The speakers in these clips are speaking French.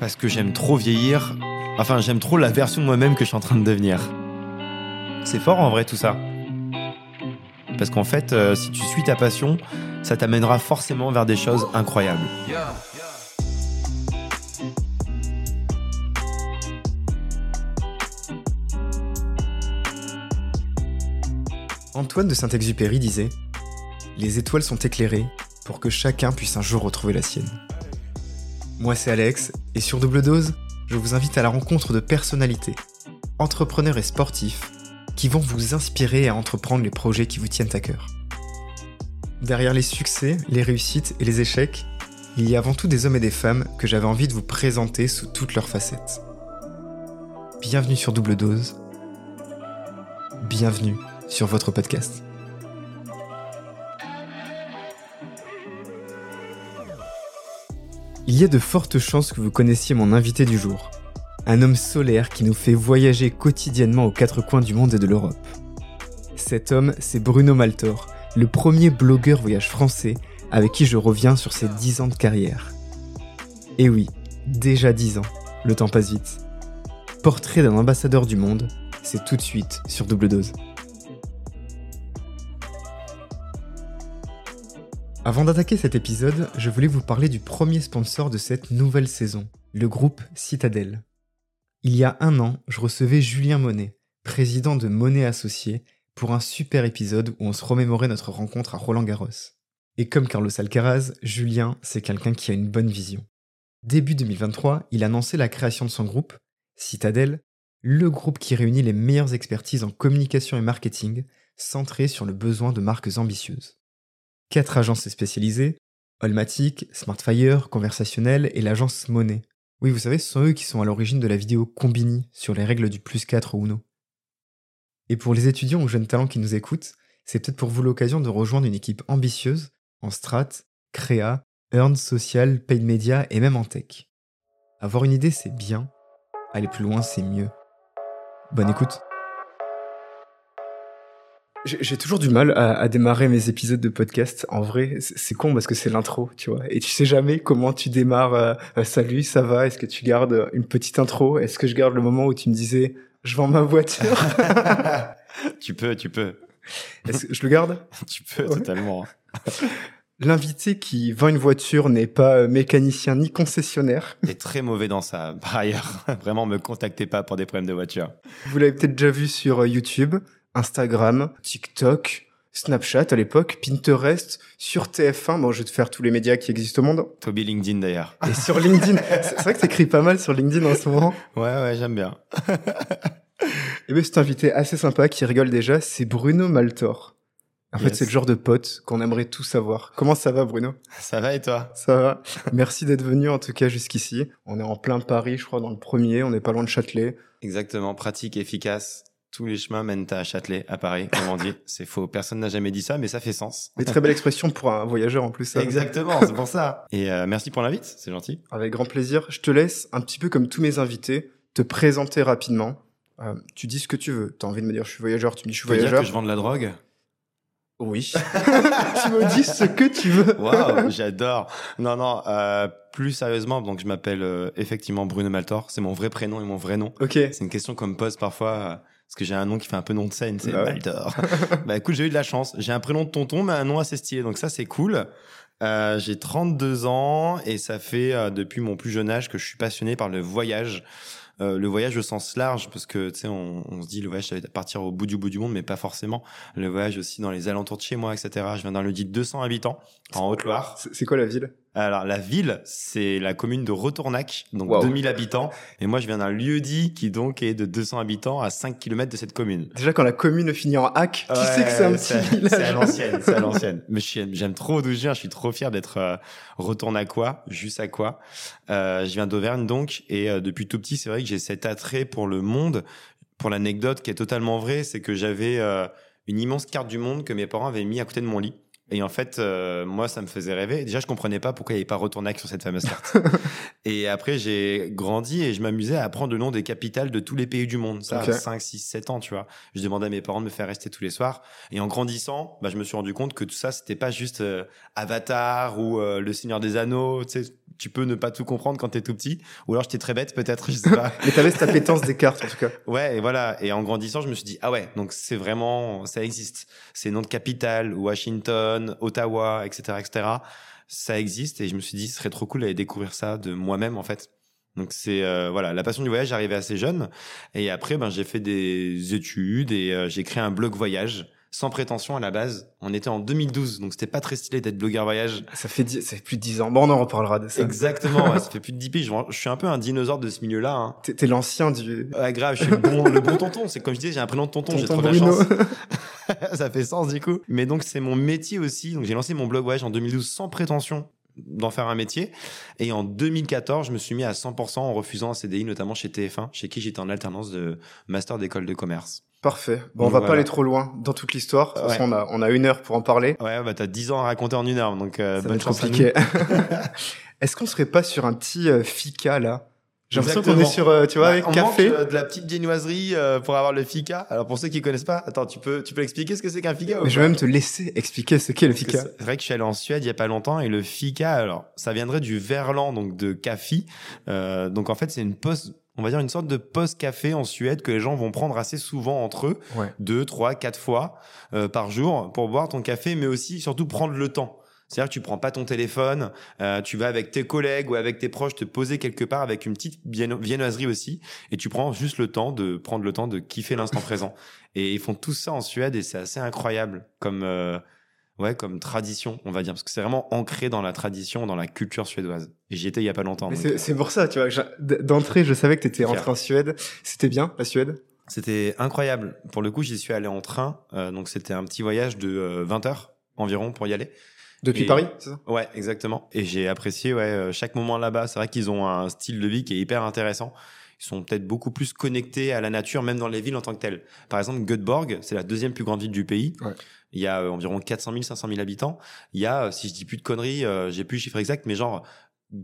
Parce que j'aime trop vieillir. Enfin, j'aime trop la version de moi-même que je suis en train de devenir. C'est fort en vrai tout ça. Parce qu'en fait, euh, si tu suis ta passion, ça t'amènera forcément vers des choses incroyables. Antoine de Saint-Exupéry disait Les étoiles sont éclairées pour que chacun puisse un jour retrouver la sienne. Moi c'est Alex, et sur Double Dose, je vous invite à la rencontre de personnalités, entrepreneurs et sportifs, qui vont vous inspirer à entreprendre les projets qui vous tiennent à cœur. Derrière les succès, les réussites et les échecs, il y a avant tout des hommes et des femmes que j'avais envie de vous présenter sous toutes leurs facettes. Bienvenue sur Double Dose. Bienvenue sur votre podcast. Il y a de fortes chances que vous connaissiez mon invité du jour, un homme solaire qui nous fait voyager quotidiennement aux quatre coins du monde et de l'Europe. Cet homme, c'est Bruno Maltor, le premier blogueur voyage français avec qui je reviens sur ses 10 ans de carrière. Et oui, déjà 10 ans, le temps passe vite. Portrait d'un ambassadeur du monde, c'est tout de suite sur double dose. Avant d'attaquer cet épisode, je voulais vous parler du premier sponsor de cette nouvelle saison, le groupe Citadel. Il y a un an, je recevais Julien Monet, président de Monet Associés, pour un super épisode où on se remémorait notre rencontre à Roland Garros. Et comme Carlos Alcaraz, Julien, c'est quelqu'un qui a une bonne vision. Début 2023, il annonçait la création de son groupe, Citadel, le groupe qui réunit les meilleures expertises en communication et marketing, centré sur le besoin de marques ambitieuses quatre agences spécialisées, Allmatic, Smartfire, Conversationnel et l'agence Monet. Oui, vous savez, ce sont eux qui sont à l'origine de la vidéo Combini sur les règles du plus 4 ou Uno. Et pour les étudiants ou jeunes talents qui nous écoutent, c'est peut-être pour vous l'occasion de rejoindre une équipe ambitieuse en strat, créa, earn, social, paid media et même en tech. Avoir une idée, c'est bien. Aller plus loin, c'est mieux. Bonne écoute. J'ai toujours du mal à, démarrer mes épisodes de podcast. En vrai, c'est con parce que c'est l'intro, tu vois. Et tu sais jamais comment tu démarres. Euh, euh, salut, ça va? Est-ce que tu gardes une petite intro? Est-ce que je garde le moment où tu me disais je vends ma voiture? Tu peux, tu peux. Est-ce que je le garde? Tu peux totalement. L'invité qui vend une voiture n'est pas euh, mécanicien ni concessionnaire. est très mauvais dans ça. Par ailleurs, vraiment, me contactez pas pour des problèmes de voiture. Vous l'avez peut-être déjà vu sur YouTube. Instagram, TikTok, Snapchat à l'époque, Pinterest, sur TF1. Bon, je vais te faire tous les médias qui existent au monde. Toby LinkedIn d'ailleurs. Et sur LinkedIn. c'est vrai que t'écris pas mal sur LinkedIn en ce moment. Ouais, ouais, j'aime bien. Et bien, cet invité assez sympa qui rigole déjà, c'est Bruno Maltor. En fait, c'est le genre de pote qu'on aimerait tout savoir. Comment ça va, Bruno? Ça va et toi? Ça va. Merci d'être venu en tout cas jusqu'ici. On est en plein Paris, je crois, dans le premier. On n'est pas loin de Châtelet. Exactement, pratique, efficace tous les chemins mènent à Châtelet, à Paris, comme on dit. C'est faux. Personne n'a jamais dit ça, mais ça fait sens. Mais très belle expression pour un voyageur en plus. Ça. Exactement, c'est pour ça. Et euh, merci pour l'invite, c'est gentil. Avec grand plaisir. Je te laisse, un petit peu comme tous mes invités, te présenter rapidement. Euh, tu dis ce que tu veux. Tu as envie de me dire je suis voyageur, tu me dis je suis voyageur. Dire que je vends de la drogue? Oui. tu me dis ce que tu veux. Waouh, j'adore. Non, non, euh, plus sérieusement, donc je m'appelle euh, effectivement Bruno Maltor. C'est mon vrai prénom et mon vrai nom. Ok. C'est une question qu'on me pose parfois parce que j'ai un nom qui fait un peu nom de scène, c'est bah bah écoute, j'ai eu de la chance. J'ai un prénom de tonton, mais un nom assez stylé, donc ça c'est cool. Euh, j'ai 32 ans et ça fait euh, depuis mon plus jeune âge que je suis passionné par le voyage. Euh, le voyage au sens large, parce que tu sais, on, on, se dit le voyage, ça va partir au bout du bout du monde, mais pas forcément. Le voyage aussi dans les alentours de chez moi, etc. Je viens d'un lieu dit 200 habitants en Haute-Loire. C'est quoi la ville? Alors la ville, c'est la commune de Retournac, donc 2000 habitants. Et moi, je viens d'un lieu-dit qui donc est de 200 habitants à 5 km de cette commune. Déjà, quand la commune finit en hack, tu sais que c'est un petit village. C'est à l'ancienne, c'est à l'ancienne. Mais j'aime trop d'où je viens. Je suis trop fier d'être euh, Retournacois, juste à quoi. Euh, je viens d'Auvergne donc, et euh, depuis tout petit, c'est vrai que j'ai cet attrait pour le monde. Pour l'anecdote qui est totalement vraie, c'est que j'avais euh, une immense carte du monde que mes parents avaient mis à côté de mon lit. Et en fait, euh, moi, ça me faisait rêver. Déjà, je comprenais pas pourquoi il n'y avait pas Retournac sur cette fameuse carte. et après, j'ai grandi et je m'amusais à apprendre le nom des capitales de tous les pays du monde. Ça, okay. 5, 6, 7 ans, tu vois. Je demandais à mes parents de me faire rester tous les soirs. Et en grandissant, bah, je me suis rendu compte que tout ça, c'était pas juste euh, Avatar ou euh, Le Seigneur des Anneaux, tu sais, tu peux ne pas tout comprendre quand t'es tout petit. Ou alors j'étais très bête, peut-être, je sais pas. Mais t'avais cette appétence des cartes, en tout cas. Ouais, et voilà. Et en grandissant, je me suis dit, ah ouais, donc c'est vraiment, ça existe. C'est nom de capitale, Washington, Ottawa, etc., etc. Ça existe. Et je me suis dit, ce serait trop cool d'aller découvrir ça de moi-même, en fait. Donc c'est euh, voilà la passion du voyage arrivée assez jeune et après ben j'ai fait des études et euh, j'ai créé un blog voyage sans prétention à la base. On était en 2012, donc c'était pas très stylé d'être blogueur voyage. Ça fait, ça fait plus de 10 ans. Bon, on en reparlera de ça. Exactement, ouais, ça fait plus de 10 piges. Je, suis un peu un dinosaure de ce milieu-là. Hein. T'es, l'ancien du... Ouais, grave, je suis le bon, le bon tonton. C'est comme je disais, j'ai un prénom de tonton, j'ai trop de chance. ça fait sens du coup. Mais donc c'est mon métier aussi. Donc j'ai lancé mon blog voyage en 2012 sans prétention d'en faire un métier. Et en 2014, je me suis mis à 100% en refusant un CDI, notamment chez TF1, chez qui j'étais en alternance de master d'école de commerce. Parfait. Bon, on va pas aller trop loin dans toute l'histoire. De toute façon, on a, on a une heure pour en parler. Ouais, bah t'as 10 ans à raconter en une heure, donc euh, bonne chance compliqué. Est-ce qu'on serait pas sur un petit euh, fika là? J'ai l'impression qu'on est sur, euh, tu vois, avec bah, on café. Manque, euh, de la petite viennoiserie euh, pour avoir le fika. Alors pour ceux qui connaissent pas, attends, tu peux, tu peux expliquer ce que c'est qu'un fika Mais je vais même te laisser expliquer ce qu'est le fika. C'est vrai que je suis allé en Suède il y a pas longtemps et le fika, alors ça viendrait du verlan, donc de café. Euh, donc en fait c'est une pause on va dire une sorte de post café en Suède que les gens vont prendre assez souvent entre eux, deux, trois, quatre fois par jour pour boire ton café, mais aussi surtout prendre le temps. C'est-à-dire que tu prends pas ton téléphone, euh, tu vas avec tes collègues ou avec tes proches te poser quelque part avec une petite viennoiserie aussi, et tu prends juste le temps de prendre le temps de kiffer l'instant présent. Et ils font tout ça en Suède et c'est assez incroyable comme euh, ouais comme tradition, on va dire, parce que c'est vraiment ancré dans la tradition, dans la culture suédoise. Et j'y étais il y a pas longtemps. C'est pour ça, tu vois. D'entrée, je savais que tu étais rentré en Suède. C'était bien la Suède? C'était incroyable. Pour le coup, j'y suis allé en train, euh, donc c'était un petit voyage de 20 heures environ pour y aller. Depuis Paris, c'est ça? Ouais, exactement. Et j'ai apprécié ouais, euh, chaque moment là-bas. C'est vrai qu'ils ont un style de vie qui est hyper intéressant. Ils sont peut-être beaucoup plus connectés à la nature, même dans les villes en tant que telles. Par exemple, Göteborg, c'est la deuxième plus grande ville du pays. Ouais. Il y a euh, environ 400 000, 500 000 habitants. Il y a, euh, si je dis plus de conneries, j'ai plus le chiffre exact, mais genre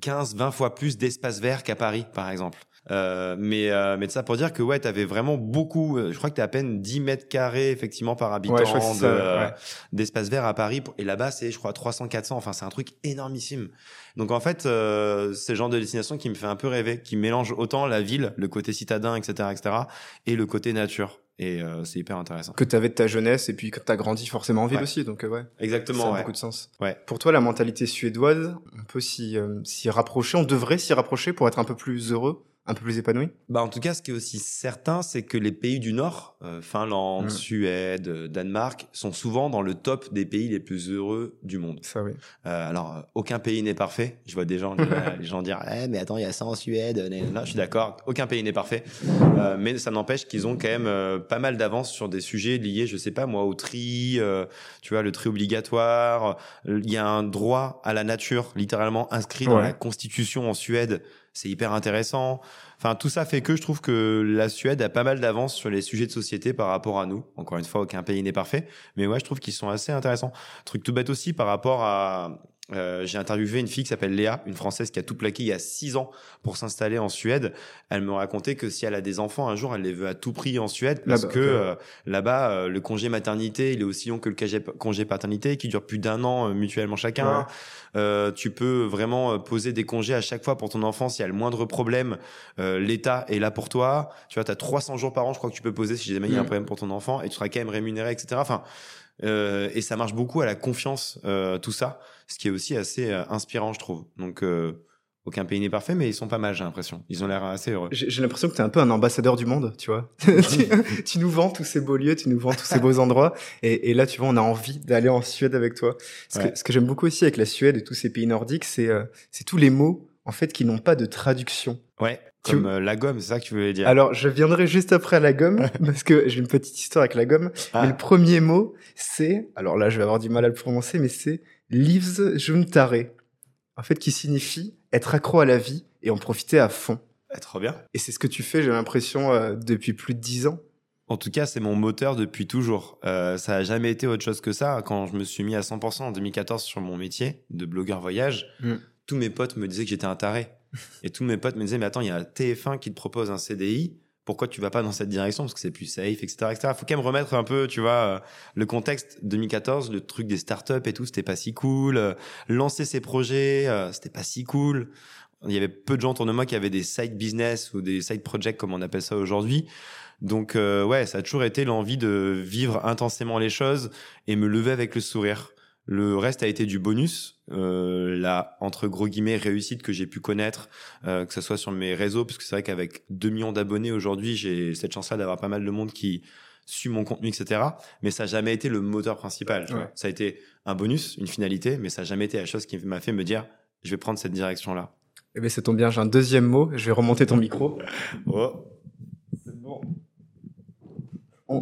15, 20 fois plus d'espace vert qu'à Paris, par exemple. Euh, mais euh, mais de ça pour dire que ouais, t'avais vraiment beaucoup. Euh, je crois que t'as à peine 10 mètres carrés effectivement par habitant d'espace vert à Paris. Et là-bas, c'est je crois 300, 400. Enfin, c'est un truc énormissime. Donc en fait, c'est le genre de destination qui me fait un peu rêver, qui mélange autant la ville, le côté citadin, etc., etc., et le côté nature. Et c'est hyper intéressant. Que tu avais de ta jeunesse et puis que tu as grandi forcément en ville aussi, donc ouais. Exactement. Ça a beaucoup de sens. Ouais. Pour toi, la mentalité suédoise, on peut s'y rapprocher, on devrait s'y rapprocher pour être un peu plus heureux? Un peu plus épanoui bah En tout cas, ce qui est aussi certain, c'est que les pays du Nord, euh, Finlande, mm. Suède, euh, Danemark, sont souvent dans le top des pays les plus heureux du monde. Ça, oui. Euh, alors, euh, aucun pays n'est parfait. Je vois des gens, les gens dire eh, mais attends, il y a ça en Suède. Là, je suis d'accord, aucun pays n'est parfait. mais ça n'empêche qu'ils ont quand même pas mal d'avance sur des sujets liés, je sais pas moi, au tri, tu vois, le tri obligatoire. Il y a un droit à la nature, littéralement inscrit dans la constitution en Suède c'est hyper intéressant. Enfin, tout ça fait que je trouve que la Suède a pas mal d'avance sur les sujets de société par rapport à nous. Encore une fois, aucun pays n'est parfait, mais ouais, je trouve qu'ils sont assez intéressants. Truc tout bête aussi par rapport à euh, j'ai interviewé une fille qui s'appelle Léa, une Française qui a tout plaqué il y a six ans pour s'installer en Suède. Elle me racontait que si elle a des enfants un jour, elle les veut à tout prix en Suède parce que euh, là-bas, euh, le congé maternité, il est aussi long que le congé paternité qui dure plus d'un an mutuellement chacun. tu peux vraiment poser des congés à chaque fois pour ton enfant s'il y a le moindre problème. L'État est là pour toi. Tu vois, tu as 300 jours par an, je crois que tu peux poser si jamais il y a un mm. problème pour ton enfant et tu seras quand même rémunéré, etc. Enfin, euh, et ça marche beaucoup à la confiance, euh, tout ça, ce qui est aussi assez euh, inspirant, je trouve. Donc, aucun pays n'est parfait, mais ils sont pas mal, j'ai l'impression. Ils ont l'air assez heureux. J'ai l'impression que tu es un peu un ambassadeur du monde, tu vois. tu, nous vends tous ces beaux lieux, tu nous vends tous ces beaux endroits. Et, et là, tu vois, on a envie d'aller en Suède avec toi. Ce que, que j'aime beaucoup aussi avec la Suède et tous ces pays nordiques, c'est c'est tous les mots, en fait, qui n'ont pas de traduction. Ouais. Comme euh, la gomme, c'est ça que tu voulais dire Alors, je viendrai juste après la gomme, parce que j'ai une petite histoire avec la gomme. Ah. Mais le premier mot, c'est, alors là, je vais avoir du mal à le prononcer, mais c'est livsjuntare. En fait, qui signifie être accro à la vie et en profiter à fond. Ah, trop bien. Et c'est ce que tu fais, j'ai l'impression, euh, depuis plus de dix ans. En tout cas, c'est mon moteur depuis toujours. Euh, ça a jamais été autre chose que ça. Quand je me suis mis à 100% en 2014 sur mon métier de blogueur voyage, mm. tous mes potes me disaient que j'étais un taré. Et tous mes potes me disaient, mais attends, il y a TF1 qui te propose un CDI pourquoi tu vas pas dans cette direction? Parce que c'est plus safe, etc., etc. Faut quand même remettre un peu, tu vois, euh, le contexte 2014, le truc des startups et tout, c'était pas si cool. Euh, lancer ses projets, euh, c'était pas si cool. Il y avait peu de gens autour de moi qui avaient des side business ou des side projects comme on appelle ça aujourd'hui. Donc ouais, ça a toujours été l'envie de vivre intensément les choses et me lever avec le sourire. Le reste a été du bonus, euh, la entre gros guillemets réussite que j'ai pu connaître, euh, que ce soit sur mes réseaux, parce que c'est vrai qu'avec 2 millions d'abonnés aujourd'hui, j'ai cette chance-là d'avoir pas mal de monde qui suit mon contenu, etc. Mais ça n'a jamais été le moteur principal. Ça a été un bonus, une finalité, mais ça n'a jamais été la chose qui m'a fait me dire, je vais prendre cette direction-là. Eh bien, ça tombe bien, j'ai un deuxième mot. Je vais remonter ton micro. Oh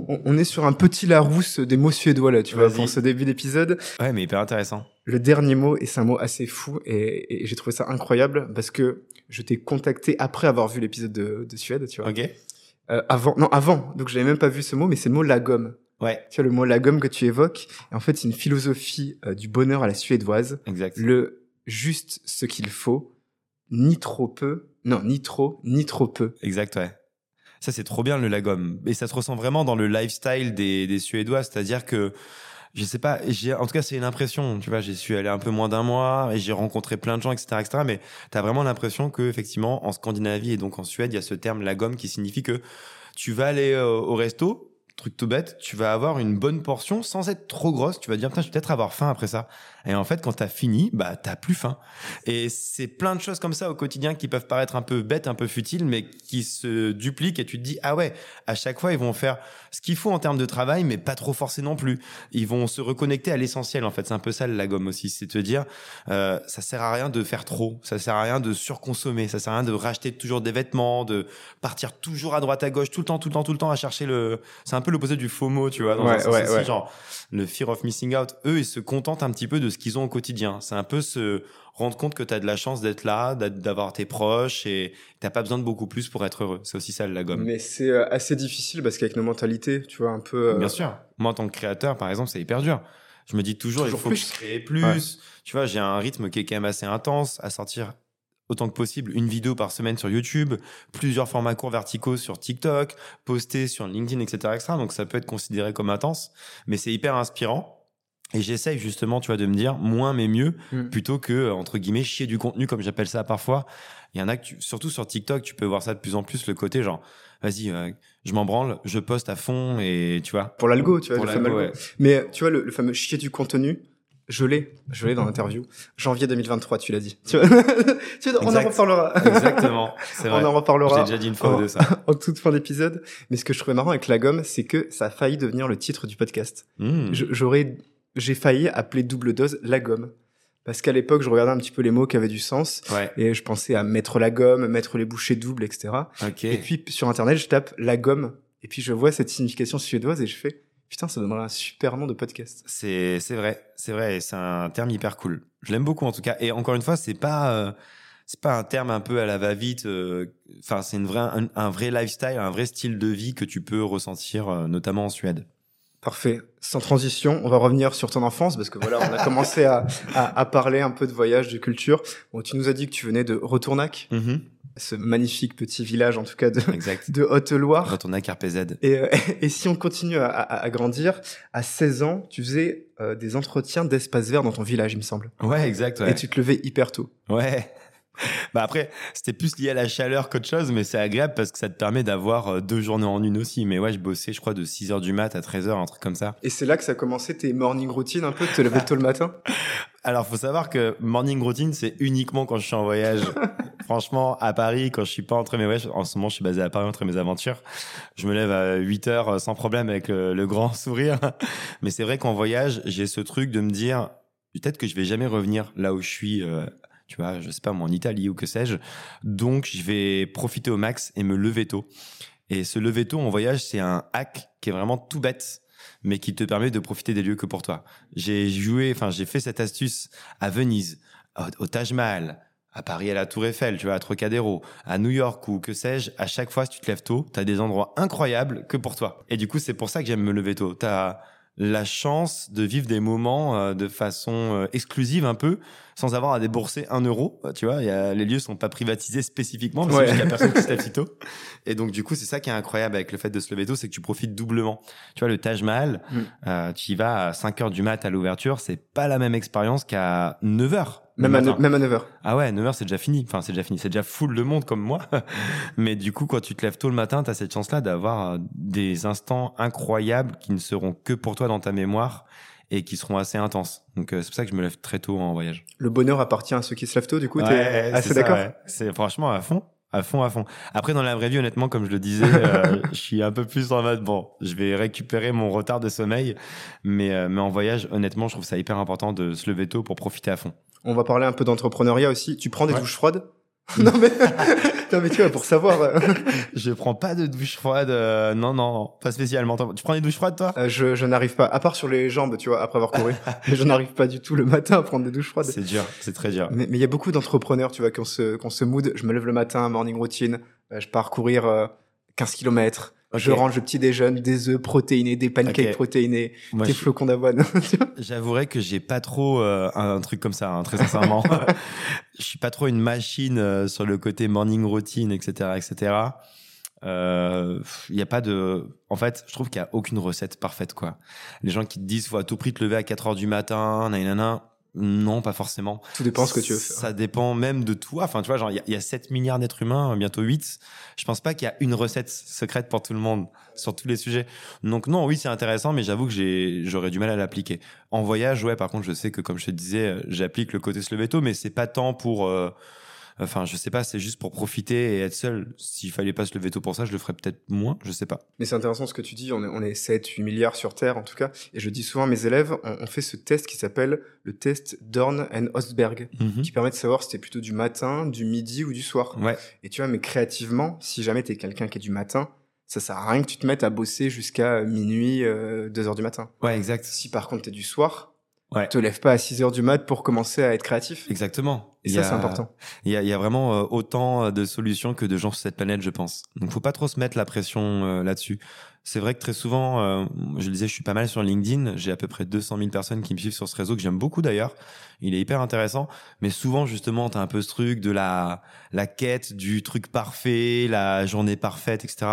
on, est sur un petit Larousse des mots suédois là, tu vois, pour ce début d'épisode. Ouais, mais hyper intéressant. Le dernier mot, et c'est un mot assez fou, et, j'ai trouvé ça incroyable parce que je t'ai contacté après avoir vu l'épisode de, Suède, tu vois. Ok. Euh, avant, non, avant, donc je n'avais même pas vu ce mot, mais c'est le mot la gomme. Ouais. Tu vois, le mot la gomme que tu évoques, en fait, c'est une philosophie euh, du bonheur à la suédoise. Exact. Le juste ce qu'il faut, ni trop peu, non, ni trop, ni trop peu. Exact, ouais. Ça, c'est trop bien le lagom. Et ça se ressent vraiment dans le lifestyle des, des Suédois. C'est-à-dire que, je sais pas, j'ai, en tout cas, c'est une impression. Tu vois, j'y suis allé un peu moins d'un mois et j'ai rencontré plein de gens, etc., etc. Mais t'as vraiment l'impression que, effectivement, en Scandinavie et donc en Suède, il y a ce terme lagom qui signifie que tu vas aller euh, au resto, truc tout bête, tu vas avoir une bonne portion sans être trop grosse. Tu vas dire, putain, je vais peut-être avoir faim après ça. Et en fait, quand t'as fini, bah, t'as plus faim. Et c'est plein de choses comme ça au quotidien qui peuvent paraître un peu bêtes, un peu futiles, mais qui se dupliquent et tu te dis, ah ouais, à chaque fois, ils vont faire ce qu'il faut en termes de travail, mais pas trop forcé non plus. Ils vont se reconnecter à l'essentiel, en fait. C'est un peu ça, la gomme aussi. C'est te dire, euh, ça sert à rien de faire trop. Ça sert à rien de surconsommer. Ça sert à rien de racheter toujours des vêtements, de partir toujours à droite, à gauche, tout le temps, tout le temps, tout le temps à chercher le, c'est un peu l'opposé du FOMO, tu vois, dans ouais, ouais, ouais. genre, le fear of missing out. Eux, ils se contentent un petit peu de ce qu'ils ont au quotidien. C'est un peu se rendre compte que tu as de la chance d'être là, d'avoir tes proches et t'as pas besoin de beaucoup plus pour être heureux. C'est aussi ça la gomme. Mais c'est euh, assez difficile parce qu'avec nos mentalités, tu vois, un peu. Euh, Bien sûr. Moi, en tant que créateur, par exemple, c'est hyper dur. Je me dis toujours, il faut plus. créer plus. Tu vois, j'ai un rythme qui est quand même assez intense à sortir autant que possible une vidéo par semaine sur YouTube, plusieurs formats courts verticaux sur TikTok, poster sur LinkedIn, etc., etc. Donc ça peut être considéré comme intense, mais c'est hyper inspirant. Et j'essaye justement, tu vois, de me dire moins mais mieux, mm. plutôt que entre guillemets chier du contenu comme j'appelle ça parfois. Il y en a que, surtout sur TikTok, tu peux voir ça de plus en plus le côté genre, vas-y, euh, je m'en branle, je poste à fond et tu vois. Pour l'algo, tu vois. le Mais tu vois le, fameux chier du contenu. Je l'ai, je l'ai dans l'interview. Janvier 2023, tu l'as dit. Tu vois, on en reparlera. Exactement, c'est vrai. On en reparlera. J'ai déjà dit une fois de ça. en toute fin d'épisode. Mais ce que je trouvais marrant avec la gomme, c'est que ça a failli devenir le titre du podcast. Mmh. J'aurais j'ai failli appeler double dose la gomme. Parce qu'à l'époque, je regardais un petit peu les mots qui avaient du sens. Et je pensais à mettre la gomme, mettre les bouchées doubles, etc. Et puis, sur Internet, je tape la gomme. Et puis, je vois cette signification suédoise et je fais, putain, ça donnerait un super nom de podcast. C'est, c'est vrai. C'est vrai. C'est un terme hyper cool. Je l'aime beaucoup, en tout cas. Et encore une fois, c'est pas, euh, c'est pas un terme un peu à la va-vite. Euh, enfin, c'est une vraie, un, vrai lifestyle, un vrai style de vie que tu peux ressentir, euh, notamment en Suède. Parfait. Sans transition, on va revenir sur ton enfance parce que voilà, on a commencé à, à, parler un peu de voyage, de culture. Bon, tu nous as dit que tu venais de Retournac, mm-hmm. Ce magnifique petit village en tout cas de, de Haute-Loire. Retournac RPZ. Et, euh, et si on continue à, à, grandir, à 16 ans, tu faisais euh, des entretiens d'espace vert dans ton village, il me semble. Ouais, exact. Et tu te levais hyper tôt. Ouais bah après, c'était plus lié à la chaleur qu'autre chose, mais c'est agréable parce que ça te permet d'avoir euh, deux journées en une aussi. Mais ouais, je bossais, je crois, de 6 heures du mat à 13 heures, un truc comme ça. Et c'est là que ça a commencé tes morning routines un peu, de te lever tôt le matin? Alors, faut savoir que morning routine, c'est uniquement quand je suis en voyage. Franchement, à Paris, quand je suis pas entre mes voyages, en ce moment, je suis basé à Paris entre mes aventures. Je me lève à 8 heures euh, sans problème avec le, grand sourire. Mais c'est vrai qu'en voyage, j'ai ce truc de me dire, peut-être que je vais jamais revenir là où je suis euh, tu vois, je sais pas, moi, en Italie ou que sais-je. Donc, je vais profiter au max et me lever tôt. Et ce lever tôt en voyage, c'est un hack qui est vraiment tout bête, mais qui te permet de profiter des lieux que pour toi. J'ai joué, enfin, j'ai fait cette astuce à Venise, au, Taj Mahal, à Paris à la Tour Eiffel, tu vois, à Trocadéro, à New York ou que sais-je, à chaque fois, si tu te lèves tôt, tu as des endroits incroyables que pour toi. Et du coup, c'est pour ça que j'aime me lever tôt. T'as la chance de vivre des moments euh, de façon euh, exclusive un peu, sans avoir à débourser un euro. Euh, Tu vois, y a, les lieux sont pas privatisés spécifiquement, parce Ouais. qu'il y a personne qui se lève tôt. Et donc du coup, c'est ça qui est incroyable avec le fait de se lever tôt, c'est que tu profites doublement. Tu vois, le Taj Mahal, Mm. euh, tu y vas à 5 heures du mat à l'ouverture, c'est pas la même expérience qu'à 9 heures. à, même à 9h. Ah ouais, 9h c'est déjà fini. Enfin, c'est déjà fini. C'est déjà full de monde comme moi. Mais du coup, quand tu te lèves tôt le matin, tu as cette chance-là d'avoir euh, des instants incroyables qui ne seront que pour toi dans ta mémoire et qui seront assez intenses. Donc euh, c'est pour ça que je me lève très tôt en voyage. Le bonheur appartient à ceux qui se lèvent tôt, du coup, Ouais, t'es assez c'est ça, d'accord ouais. C'est franchement à fond. À fond, à fond. Après, dans la vraie vie, honnêtement, comme je le disais, euh, je suis un peu plus en mode, bon, je vais récupérer mon retard de sommeil. Mais, euh, mais en voyage, honnêtement, je trouve ça hyper important de se lever tôt pour profiter à fond. On va parler un peu d'entrepreneuriat aussi. Tu prends des Ouais. douches froides? non, mais... non, mais tu vois, pour savoir... euh, Je prends pas de douche froide. euh, non, non, pas spécialement. Tu prends des douches froides, toi? Euh, je, je n'arrive pas, à part sur les jambes, tu vois, après avoir couru. je n'arrive pas du tout le matin à prendre des douches froides. C'est dur, c'est très dur. Mais mais il y a beaucoup d'entrepreneurs, tu vois, qui ont ce, qui ont ce mood. Je me lève le matin, morning routine, euh, je pars courir euh, 15 km. Je range le petit déjeune, des œufs protéinés, des pancakes protéinés, Moi, des je- flocons d'avoine. J'avouerais que j'ai pas trop euh, un truc comme ça, hein, très sincèrement. Je suis pas trop une machine euh, sur le côté morning routine, etc., etc. Euh, Il y a pas de. En fait, je trouve qu'il y a aucune recette parfaite, quoi. Les gens qui te disent faut à tout prix te lever à 4 heures du matin, nanana. Non, pas forcément. Tout dépend ce que tu veux faire. Ça dépend même de toi. Enfin, tu vois, genre, il y y, a 7 milliards d'êtres humains, bientôt 8. Je pense pas qu'il y a une recette secrète pour tout le monde sur tous les sujets. Donc, non, oui, c'est intéressant, mais j'avoue que j'ai, j'aurais du mal à l'appliquer. En voyage, ouais, par contre, je sais que, comme je te disais, euh, j'applique le côté se lever tôt, mais c'est pas tant pour, euh, enfin, je sais pas, c'est juste pour profiter et être seul. S'il fallait pas se lever tôt pour ça, je le ferais peut-être moins, je sais pas. Mais c'est intéressant ce que tu dis, on est, on est 7, 8 milliards sur Terre en tout cas. Et je dis souvent à mes élèves, on, on fait ce test qui s'appelle le test Dorn and Ostberg, Mhm. qui permet de savoir si t'es plutôt du matin, du midi ou du soir. Ouais, Et tu vois, mais créativement, si jamais t'es quelqu'un qui est du matin, ça sert à rien que tu te mettes à bosser jusqu'à minuit, euh, 2 heures du matin. ouais, exact. Si par contre t'es du soir, Ouais. te lève pas à 6 heures du mat pour commencer à être créatif. Exactement. Et Il ça, c'est important. Il y a, il y a vraiment euh, autant de solutions que de gens sur cette planète, je pense. Donc, faut pas trop se mettre la pression euh, là-dessus. C'est vrai que très souvent, euh, je le disais, je suis pas mal sur LinkedIn. J'ai à peu près 200 000 personnes qui me suivent sur ce réseau que j'aime beaucoup d'ailleurs. Il est hyper intéressant. Mais souvent, justement, t'as un peu ce truc de la, la quête du truc parfait, la journée parfaite, etc.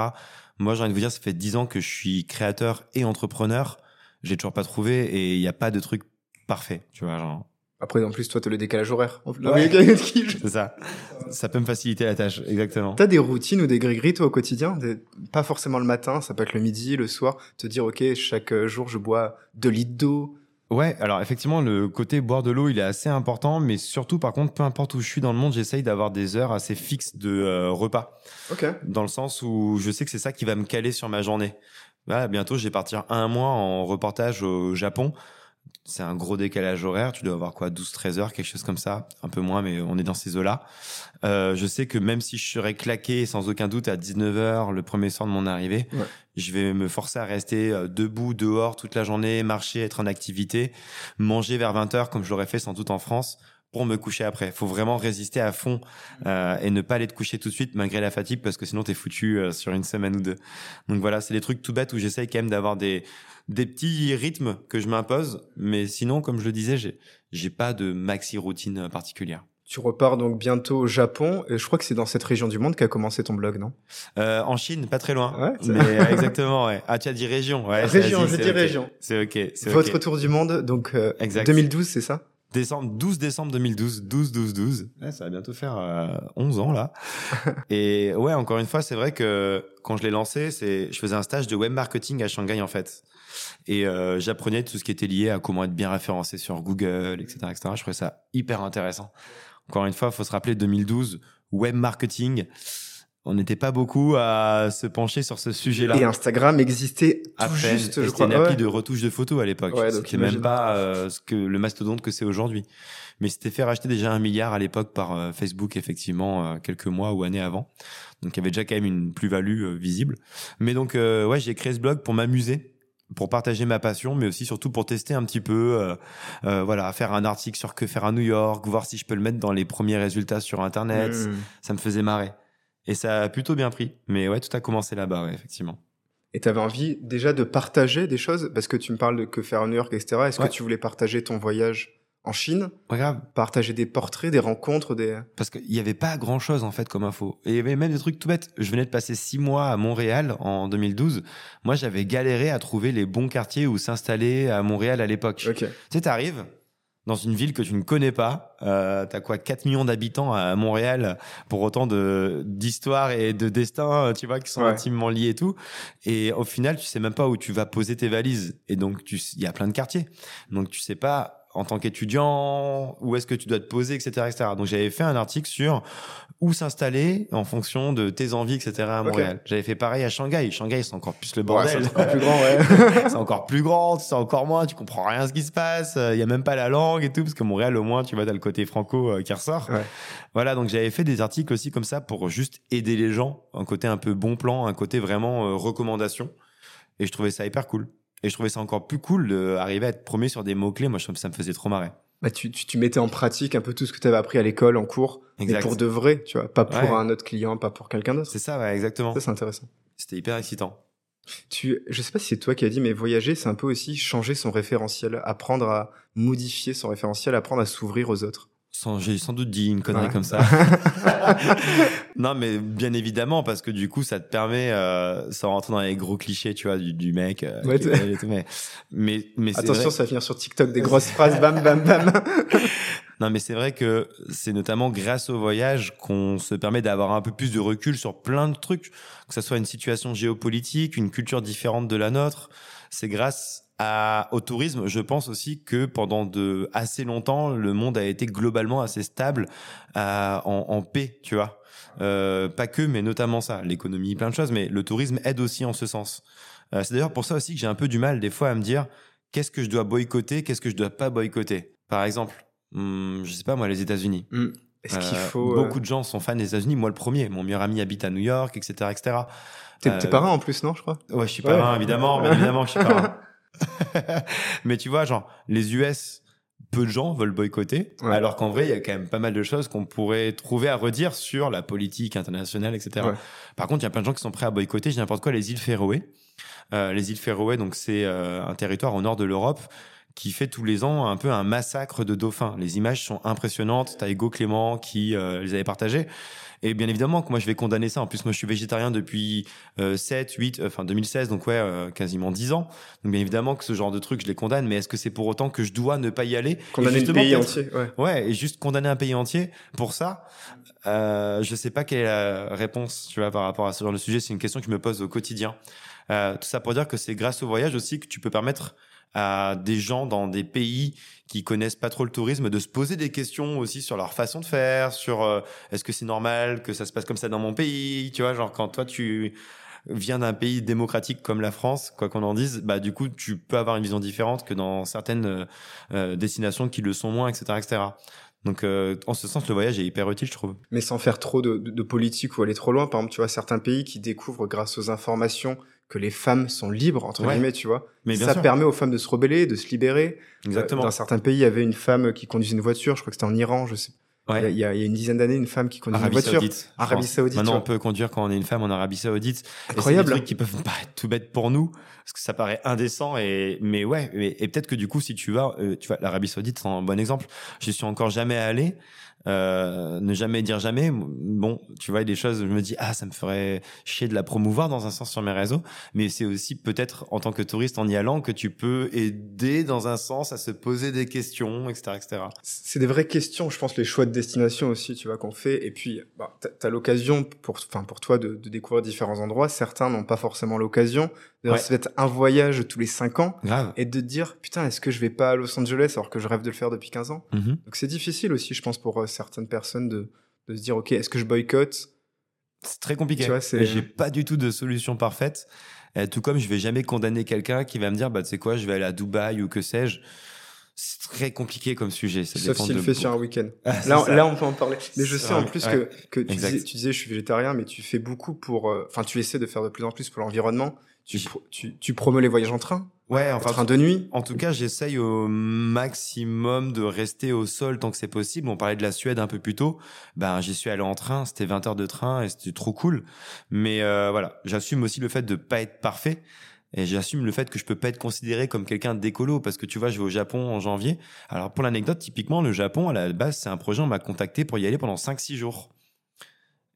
Moi, j'ai envie de vous dire, ça fait 10 ans que je suis créateur et entrepreneur. J'ai toujours pas trouvé et il n'y a pas de truc parfait, tu vois, genre. Après, en plus, toi, t'as le décalage horaire. Ouais. C'est ça. Ça peut me faciliter la tâche, exactement. T'as des routines ou des gris-gris, toi, au quotidien? Des- Pas forcément le matin, ça peut être le midi, le soir. Te dire, OK, chaque euh, jour, je bois 2 litres d'eau. Ouais, alors effectivement, le côté boire de l'eau, il est assez important, mais surtout, par contre, peu importe où je suis dans le monde, j'essaye d'avoir des heures assez fixes de euh, repas, OK. dans le sens où je sais que c'est ça qui va me caler sur ma journée. Voilà, bientôt, je vais partir un mois en reportage au Japon. C'est un gros décalage horaire. Tu dois avoir quoi, 12-13 heures, quelque chose comme ça? Un peu moins, mais on est dans ces eaux-là. Euh, je sais que même si je serais claqué sans aucun doute à 19 heures le premier soir de mon arrivée, Ouais. je vais me forcer à rester euh, debout dehors toute la journée, marcher, être en activité, manger vers 20 heures comme je l'aurais fait sans doute en France pour me coucher après. Faut vraiment résister à fond euh, et ne pas aller te coucher tout de suite malgré la fatigue parce que sinon t'es foutu euh, sur une semaine ou deux. Donc voilà, c'est des trucs tout bêtes où j'essaye quand même d'avoir des des petits rythmes que je m'impose, mais sinon, comme je le disais, j'ai j'ai pas de maxi routine particulière. Tu repars donc bientôt au Japon. Et je crois que c'est dans cette région du monde qu'a commencé ton blog, non? Euh, en Chine, pas très loin. Ouais, mais euh, exactement, ouais. Ah, tu as dit région, ouais. Région, dis ok. région. C'est ok. Votre tour du monde, donc euh, Exact. 2012, c'est ça? Décembre, 12 décembre 2012, 12, 12, 12. Ouais, ça va bientôt faire euh, 11 ans là. Et ouais, encore une fois, c'est vrai que quand je l'ai lancé, c'est, je faisais un stage de web marketing à Shanghai en fait. Et euh, j'apprenais tout ce qui était lié à comment être bien référencé sur Google, etc., etc. Je trouvais ça hyper intéressant. Encore une fois, faut se rappeler 2012, web marketing. On n'était pas beaucoup à se pencher sur ce sujet-là. Et Instagram existait tout À peine. juste, c'était une appli Ouais. de retouche de photos à l'époque. Ouais, donc c'était même pas euh, ce que le mastodonte que c'est aujourd'hui. Mais c'était fait racheter déjà un milliard à l'époque par euh, Facebook, effectivement, euh, quelques mois ou années avant. Donc il y avait déjà quand même une plus-value visible. Mais donc ouais, j'ai créé ce blog pour m'amuser pour partager ma passion, mais aussi surtout pour tester un petit peu, euh, euh, voilà, faire un article sur que faire à New York, voir si je peux le mettre dans les premiers résultats sur Internet. Mmh. Ça me faisait marrer. Et ça a plutôt bien pris. Mais ouais, tout a commencé là-bas, ouais, effectivement. Et tu avais envie déjà de partager des choses? Parce que tu me parles de que faire à New York, etc. Est-ce Ouais. que tu voulais partager ton voyage en Chine, Regarde, partager des portraits, des rencontres, des parce qu'il n'y avait pas grand chose en fait comme info. Et il y avait même des trucs tout bêtes. Je venais de passer six mois à Montréal en 2012. Moi, j'avais galéré à trouver les bons quartiers où s'installer à Montréal à l'époque. Ok. Tu sais, t'arrives dans une ville que tu ne connais pas. Euh, T'as quoi 4 millions d'habitants à Montréal pour autant de d'histoires et de destins, tu vois, qui sont Ouais. intimement liés et tout. Et au final, tu sais même pas où tu vas poser tes valises. Et donc, tu il y a plein de quartiers. Donc, tu sais pas en tant qu'étudiant où est-ce que tu dois te poser, etc., etc. Donc, j'avais fait un article sur où s'installer en fonction de tes envies, etc. à. Montréal. J'avais fait pareil à Shanghai. Shanghai, c'est encore plus le Ouais, bordel. c'est encore plus grand, ouais. c'est encore plus grand, c'est encore moins, tu comprends rien à ce qui se passe, il y a même pas la langue et tout, parce que Montréal, au moins, tu vois, t'as le côté franco euh, qui ressort. Ouais. Voilà, donc j'avais fait des articles aussi comme ça pour juste aider les gens, un côté un peu bon plan, un côté vraiment euh, recommandation. Et je trouvais ça hyper cool. Et je trouvais ça encore plus cool d'arriver à être premier sur des mots-clés. Moi, je trouve que ça me faisait trop marrer. Bah, tu, tu, tu mettais en pratique un peu tout ce que tu avais appris à l'école, en cours, mais pour de vrai, tu vois, pas pour Ouais. un autre client, pas pour quelqu'un d'autre. C'est ça, ouais, exactement. Ça, c'est intéressant. C'était hyper excitant. Tu, je sais pas si c'est toi qui as dit, mais voyager, c'est un peu aussi changer son référentiel, apprendre à modifier son référentiel, apprendre à s'ouvrir aux autres. J'ai sans doute dit une connerie Ouais. comme ça. non, mais bien évidemment, parce que du coup, ça te permet, euh, sans rentrer dans les gros clichés, tu vois, du, du mec. euh, Ouais, qui- tout, mais, mais, mais Attention, ça va finir sur TikTok, des grosses phrases, bam, bam, bam. Non, mais c'est vrai que c'est notamment grâce au voyage qu'on se permet d'avoir un peu plus de recul sur plein de trucs, que ce soit une situation géopolitique, une culture différente de la nôtre. C'est grâce à, au tourisme, je pense aussi que pendant de assez longtemps, le monde a été globalement assez stable, à- en, en paix, tu vois. Euh, pas que, mais notamment ça, l'économie, plein de choses, mais le tourisme aide aussi en ce sens. Euh, c'est d'ailleurs pour ça aussi que j'ai un peu du mal des fois à me dire qu'est-ce que je dois boycotter, qu'est-ce que je dois pas boycotter? Par exemple, hum, je sais pas moi, les États-Unis. Est-ce qu'il Euh, faut. euh, Beaucoup de gens sont fans des États-Unis. Moi, le premier. Mon meilleur ami habite à New York, etc., etc. T'es euh, parrain en plus, non, je crois? Ouais, je suis Ouais. parrain, évidemment. Bien évidemment que je suis parrain. Mais tu vois, genre, les US, peu de gens veulent boycotter, Ouais. alors qu'en vrai, il y a quand même pas mal de choses qu'on pourrait trouver à redire sur la politique internationale, etc. Ouais. Par contre, il y a plein de gens qui sont prêts à boycotter, je dis n'importe quoi, les îles Féroé. Euh, les îles Féroé, donc c'est euh, un territoire au nord de l'Europe qui fait tous les ans un peu un massacre de dauphins. Les images sont impressionnantes. T'as Hugo Clément qui euh, les avait partagées. Et bien évidemment que moi je vais condamner ça. En plus, moi je suis végétarien depuis euh, 7, 8, euh, enfin 2016, donc ouais, euh, quasiment 10 ans. Donc bien évidemment que ce genre de truc, je les condamne. Mais est-ce que c'est pour autant que je dois ne pas y aller? Condamner justement, pays entier, ouais. Ouais, et juste condamner un pays entier pour ça, euh, je sais pas quelle est la réponse, tu vois, par rapport à ce genre de sujet. C'est une question que je me pose au quotidien. Euh, tout ça pour dire que c'est grâce au voyage aussi que tu peux permettre à des gens dans des pays qui connaissent pas trop le tourisme de se poser des questions aussi sur leur façon de faire, sur euh, est-ce que c'est normal que ça se passe comme ça dans mon pays, tu vois, genre quand toi tu viens d'un pays démocratique comme la France, quoi qu'on en dise, bah du coup tu peux avoir une vision différente que dans certaines euh, euh, destinations qui le sont moins, etc., etc. Donc euh, en ce sens, le voyage est hyper utile, je trouve. Mais sans faire trop de, de- de politique ou aller trop loin. Par exemple, tu vois, certains pays qui découvrent grâce aux informations que les femmes sont libres, entre Ouais. guillemets, tu vois. Mais bien ça sûr, permet aux femmes de se rebeller, de se libérer. exactement. Euh, Dans certains pays, il y avait une femme qui conduisait une voiture, je crois que c'était en Iran, je sais. Ouais. il y a- il y a une dizaine d'années, une femme qui conduisait une voiture. Saoudite. Arabie. Saoudite, Maintenant, on peut conduire quand on est une femme en Arabie Saoudite. Et c'est Incroyable. des trucs qui peuvent paraître tout bêtes pour nous, parce que ça paraît indécent. Et mais ouais, et, et peut-être que du coup, si tu vas, euh, tu vois, l'Arabie Saoudite, c'est un bon exemple. Je suis encore jamais allé. Euh, ne jamais dire jamais. Bon, tu vois, il y a des choses, je me dis, ah, ça me ferait chier de la promouvoir dans un sens sur mes réseaux. Mais c'est aussi peut-être en tant que touriste en y allant que tu peux aider dans un sens à se poser des questions, etc., etc. C'est des vraies questions, je pense, les choix de destination aussi, tu vois, qu'on fait. Et puis, bah, t'as- l'occasion pour, enfin, pour toi de, de découvrir différents endroits. Certains n'ont pas forcément l'occasion. Ouais. C'est peut-être un voyage tous les cinq ans. Grave. Et de te dire, putain, est-ce que je vais pas à Los Angeles alors que je rêve de le faire depuis 15 ans? Mhm. Donc c'est difficile aussi, je pense, pour euh, certaines personnes de, de se dire, ok, est-ce que je boycotte? C'est très compliqué. Tu vois, J'ai pas du tout de solution parfaite. Euh, tout comme je vais jamais condamner quelqu'un qui va me dire, bah, tu sais quoi, je vais aller à Dubaï ou que sais-je. C'est très compliqué comme sujet. Ça Sauf s'il le fait beaucoup. sur un week-end. Ah, Là, là, on peut en parler. Mais je sais en plus ouais. que, que tu, disais, tu disais, je suis végétarien, mais tu fais beaucoup pour. euh, Enfin, tu essaies de faire de plus en plus pour l'environnement. Tu, tu, tu promeux les voyages en train, Ouais, en enfin, train de nuit. En tout cas, j'essaye au maximum de rester au sol tant que c'est possible. On parlait de la Suède un peu plus tôt. Ben, j'y suis allé en train. C'était 20 heures de train et c'était trop cool. Mais euh, voilà, j'assume aussi le fait de pas être parfait. Et j'assume le fait que je peux pas être considéré comme quelqu'un d'écolo parce que tu vois, je vais au Japon en janvier. Alors pour l'anecdote, typiquement, le Japon, à la base, c'est un projet, on m'a contacté pour y aller pendant 5-6 jours.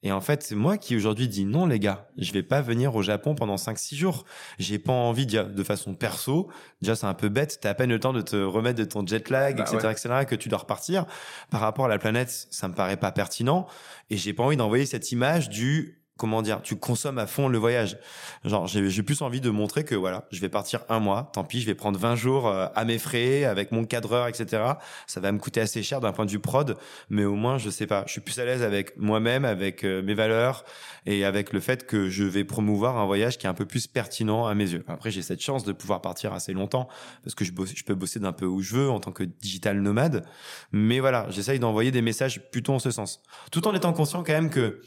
Et en fait, c'est moi qui aujourd'hui dis non, les gars, je vais pas venir au Japon pendant 5-6 jours. J'ai pas envie de façon perso. Déjà, c'est un peu bête. T'as à peine le temps de te remettre de ton jet lag, Bah etc., ouais. etc., que tu dois repartir. Par rapport à la planète, ça me paraît pas pertinent. Et j'ai pas envie d'envoyer cette image du, comment dire, tu consommes à fond le voyage. Genre, j'ai plus envie de montrer que voilà, je vais partir un mois. Tant pis, je vais prendre 20 jours euh, à mes frais, avec mon cadreur, etc. Ça va me coûter assez cher d'un point de vue prod, mais au moins, je sais pas, je suis plus à l'aise avec moi-même, avec euh, mes valeurs et avec le fait que je vais promouvoir un voyage qui est un peu plus pertinent à mes yeux. Après, j'ai cette chance de pouvoir partir assez longtemps parce que je, je peux bosser d'un peu où je veux en tant que digital nomade. Mais voilà, j'essaye d'envoyer des messages plutôt en ce sens, tout en étant conscient quand même que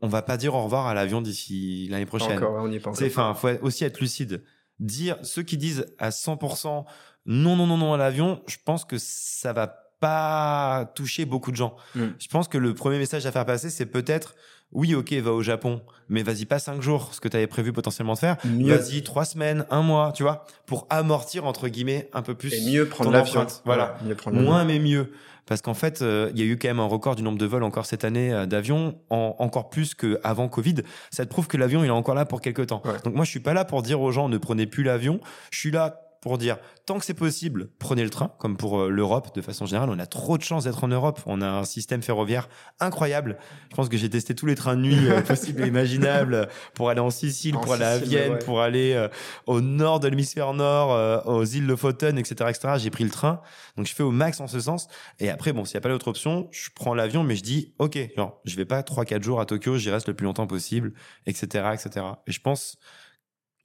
on va pas dire au revoir à l'avion d'ici l'année prochaine. encore, on C'est, encore. enfin, faut aussi être lucide. Dire ceux qui disent à 100% non, non, non, non à l'avion, je pense que ça va pas toucher beaucoup de gens. Mm. Je pense que le premier message à faire passer, c'est peut-être oui, ok, va au Japon, mais vas-y pas cinq jours, ce que tu avais prévu potentiellement de faire. Mieux. Vas-y trois semaines, un mois, tu vois, pour amortir entre guillemets un peu plus. Et mieux prendre l'avion. Voilà. Mieux prendre. Moins mais mieux. Parce qu'en fait, euh, il y a eu quand même un record du nombre de vols encore cette année euh, d'avions, en- encore plus qu'avant Covid. Ça te prouve que l'avion, il est encore là pour quelques temps. Ouais. Donc moi, je suis pas là pour dire aux gens ne prenez plus l'avion. Je suis là pour dire tant que c'est possible, prenez le train, comme pour euh, l'Europe de façon générale. On a trop de chance d'être en Europe. On a un système ferroviaire incroyable. Je pense que j'ai testé tous les trains de nuit euh, possibles et imaginables pour aller en Sicile, En pour aller à Vienne, ouais. pour aller euh, au nord de l'hémisphère nord, euh, aux îles Lofoten, etc., etc. J'ai pris le train. Donc je fais au max en ce sens. Et après, bon, s'il n'y a pas d'autre option, je prends l'avion, mais je dis, OK, genre, je vais pas 3-4 jours à Tokyo, j'y reste le plus longtemps possible, etc., etc. Et je pense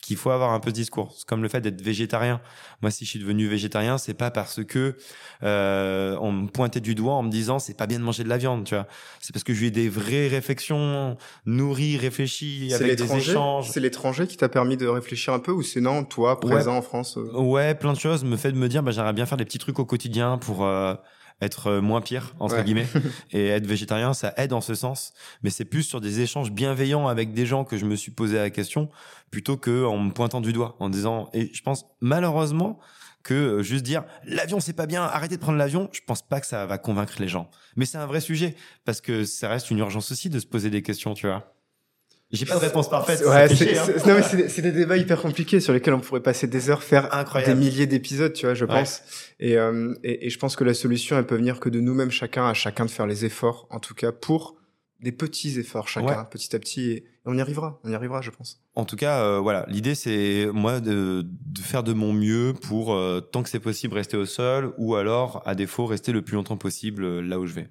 qu'il faut avoir un peu ce discours. C'est comme le fait d'être végétarien. Moi, si je suis devenu végétarien, c'est pas parce que euh, on me pointait du doigt en me disant c'est pas bien de manger de la viande, tu vois. C'est parce que j'ai eu des vraies réflexions nourries, réfléchies, C'est avec des l'étranger? échanges. C'est l'étranger qui t'a permis de réfléchir un peu ou c'est non, toi, présent en France euh, Ouais, plein de choses me fait de me dire, bah, j'aimerais bien faire des petits trucs au quotidien pour euh, être euh, moins pire entre Ouais. guillemets. Et être végétarien, ça aide en ce sens. Mais c'est plus sur des échanges bienveillants avec des gens que je me suis posé la question, plutôt que en me pointant du doigt, en disant. Et je pense malheureusement que euh, juste dire l'avion c'est pas bien, arrêtez de prendre l'avion. Je pense pas que ça va convaincre les gens. Mais c'est un vrai sujet parce que ça reste une urgence aussi de se poser des questions, tu vois. J'ai pas de réponse parfaite. Ouais, c'est hein. des- débats hyper compliqués sur lesquels on pourrait passer des heures, faire Incroyable. des milliers d'épisodes, tu vois, je Ouais. pense. Et, euh, et, et je pense que la solution, elle peut venir que de nous-mêmes, chacun, à chacun de faire les efforts, en tout cas pour des petits efforts, chacun, Ouais. petit à petit. Et on y arrivera, on y arrivera, je pense. En tout cas, euh, voilà, l'idée c'est moi de, de faire de mon mieux pour euh, tant que c'est possible rester au sol ou alors à défaut rester le plus longtemps possible euh, là où je vais.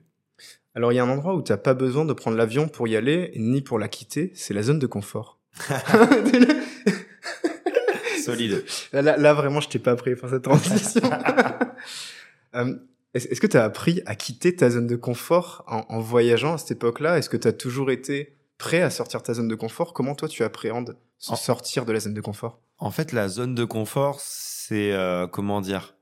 Alors, il y a un endroit où t'as pas besoin de prendre l'avion pour y aller, ni pour la quitter, c'est la zone de confort. Solide. Là, là, vraiment, je t'ai pas appris pour cette transition. Euh, Est-ce que tu as appris à quitter ta zone de confort en, en voyageant à cette époque-là? Est-ce que tu as toujours été prêt à sortir de ta zone de confort? Comment toi, tu appréhendes En- sortir de la zone de confort? En fait, la zone de confort, c'est euh, comment dire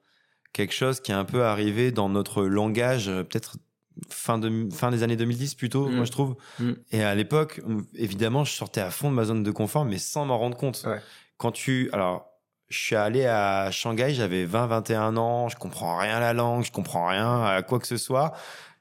quelque chose qui est un peu arrivé dans notre langage, euh, peut-être fin de fin des années 2010 plutôt, Mm. moi je trouve. Mm. Et à l'époque, évidemment, je sortais à fond de ma zone de confort, mais sans m'en rendre compte. Ouais. Quand tu, alors, je suis allé à Shanghai, j'avais 20, 21 ans, je comprends rien à la langue, je comprends rien à quoi que ce soit.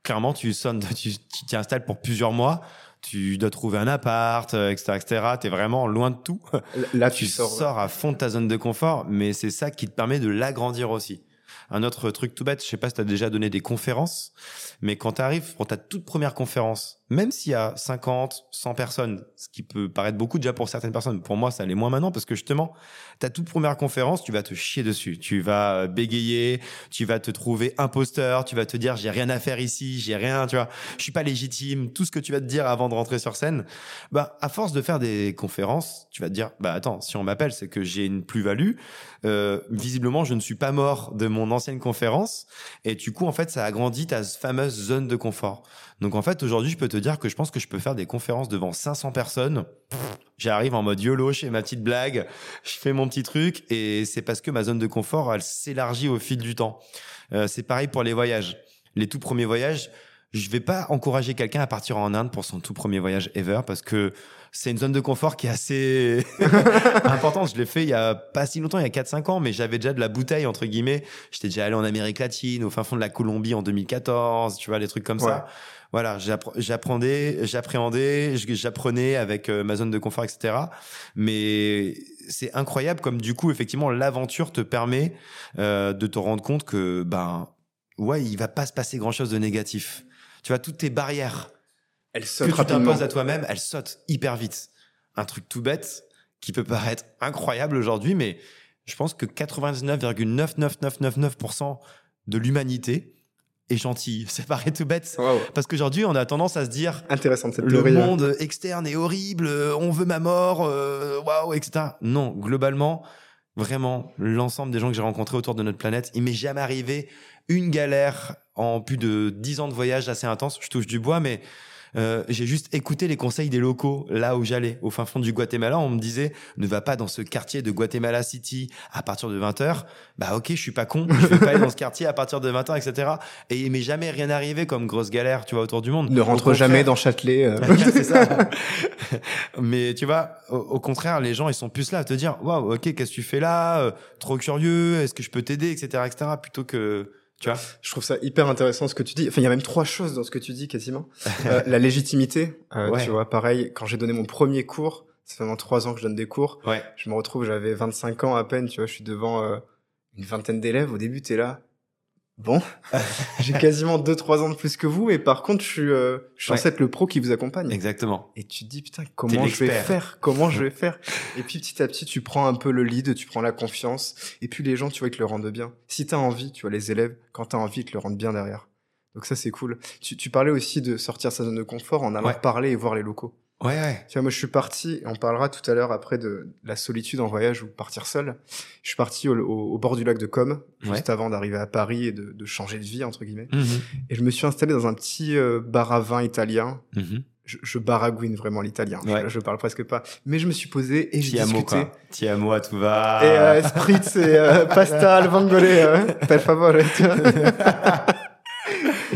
Clairement, tu sonnes, tu t'y installes pour plusieurs mois. Tu dois trouver un appart, euh, etc., etc. T'es vraiment loin de tout Là, là, tu, tu sors. sors, à fond de ta zone de confort, mais c'est ça qui te permet de l'agrandir aussi. Un autre truc tout bête, je sais pas si tu as déjà donné des conférences, mais quand tu arrives pour ta toute première conférence, même s'il y a 50, 100 personnes, ce qui peut paraître beaucoup déjà pour certaines personnes, pour moi, ça l'est moins maintenant parce que justement, ta toute première conférence, tu vas te chier dessus. Tu vas euh, bégayer, tu vas te trouver imposteur, tu vas te dire j'ai rien à faire ici, j'ai rien, tu vois, je suis pas légitime, tout ce que tu vas te dire avant de rentrer sur scène. Bah, à force de faire des conférences, tu vas te dire bah attends, si on m'appelle, c'est que j'ai une plus-value. Euh, visiblement, je ne suis pas mort de mon ancienne conférence et du coup, en fait, ça agrandit ta fameuse zone de confort. Donc en fait, aujourd'hui, je peux te dire que je pense que je peux faire des conférences devant 500 personnes. J'arrive en mode YOLO, je fais ma petite blague, je fais mon petit truc et c'est parce que ma zone de confort, elle s'élargit au fil du temps. Euh, c'est pareil pour les voyages. Les tout premiers voyages, je vais pas encourager quelqu'un à partir en Inde pour son tout premier voyage ever parce que c'est une zone de confort qui est assez importante. Je l'ai fait il y a pas si longtemps, il y a 4-5 ans, mais j'avais déjà de la bouteille, entre guillemets. J'étais déjà allé en Amérique latine, au fin fond de la Colombie en 2014, tu vois, des trucs comme ça. Voilà, j'apprenais, j'appréhendais, j'apprenais avec euh, ma zone de confort, etc. Mais c'est incroyable comme du coup, effectivement, l'aventure te permet euh, de te rendre compte que, ben, ouais, il va pas se passer grand chose de négatif. Tu vois, toutes tes barrières elles que tu t'imposes à toi-même, elles sautent hyper vite. Un truc tout bête qui peut paraître incroyable aujourd'hui, mais je pense que 99,99999% de l'humanité est gentille. Ça paraît tout bête. Parce qu'aujourd'hui, on a tendance à se dire Intéressant cette le monde externe est horrible, on veut ma mort, euh, waouh, etc. Non, globalement, vraiment, l'ensemble des gens que j'ai rencontrés autour de notre planète, il m'est jamais arrivé une galère en plus de 10 ans de voyage assez intense. Je touche du bois, mais euh, j'ai juste écouté les conseils des locaux là où j'allais, au fin fond du Guatemala. On me disait, ne va pas dans ce quartier de Guatemala City à partir de 20h. Bah ok, je suis pas con, je vais pas aller dans ce quartier à partir de 20h, etc. Et il m'est jamais rien arrivé comme grosse galère, tu vois, autour du monde. Ne rentre jamais dans Châtelet. Euh. c'est ça. Mais tu vois, au, contraire, les gens, ils sont plus là à te dire, waouh, ok, qu'est-ce que tu fais là? Euh, Trop curieux, est-ce que je peux t'aider, etc., etc. Plutôt que tu vois Je trouve ça hyper intéressant ce que tu dis. Enfin, il y a même trois choses dans ce que tu dis quasiment. Euh, la légitimité, euh, tu vois, pareil, quand j'ai donné mon premier cours, fait maintenant trois ans que je donne des cours, ouais. je me retrouve, j'avais 25 ans à peine, tu vois, je suis devant euh, une vingtaine d'élèves. Au début, tu es là, Bon, j'ai quasiment 2-3 ans de plus que vous, mais par contre, je suis, euh, je suis censé être le pro qui vous accompagne. Exactement. Et tu te dis, putain, comment je vais faire? Comment je vais faire? Et puis, petit à petit, tu prends un peu le lead, tu prends la confiance, et puis les gens, tu vois, ils te le rendent bien. Si tu as envie, tu vois, les élèves, quand tu as envie, ils te le rendent bien derrière. Donc ça, c'est cool. Tu, tu, parlais aussi de sortir sa zone de confort en allant parler et voir les locaux. Ouais, ouais. Tu vois, moi, je suis parti, on parlera tout à l'heure après de la solitude en voyage ou partir seul. Je suis parti au, au, bord du lac de Com, juste avant d'arriver à Paris et de, de, changer de vie, entre guillemets. Mhm. Et je me suis installé dans un petit euh, bar à vin italien. Mhm. Je, je, baragouine vraiment l'italien. Je, je, parle presque pas. Mais je me suis posé et j'ai discuté. Tiamo à tout va. Et euh, spritz et euh, pasta al vongole, euh, per favore.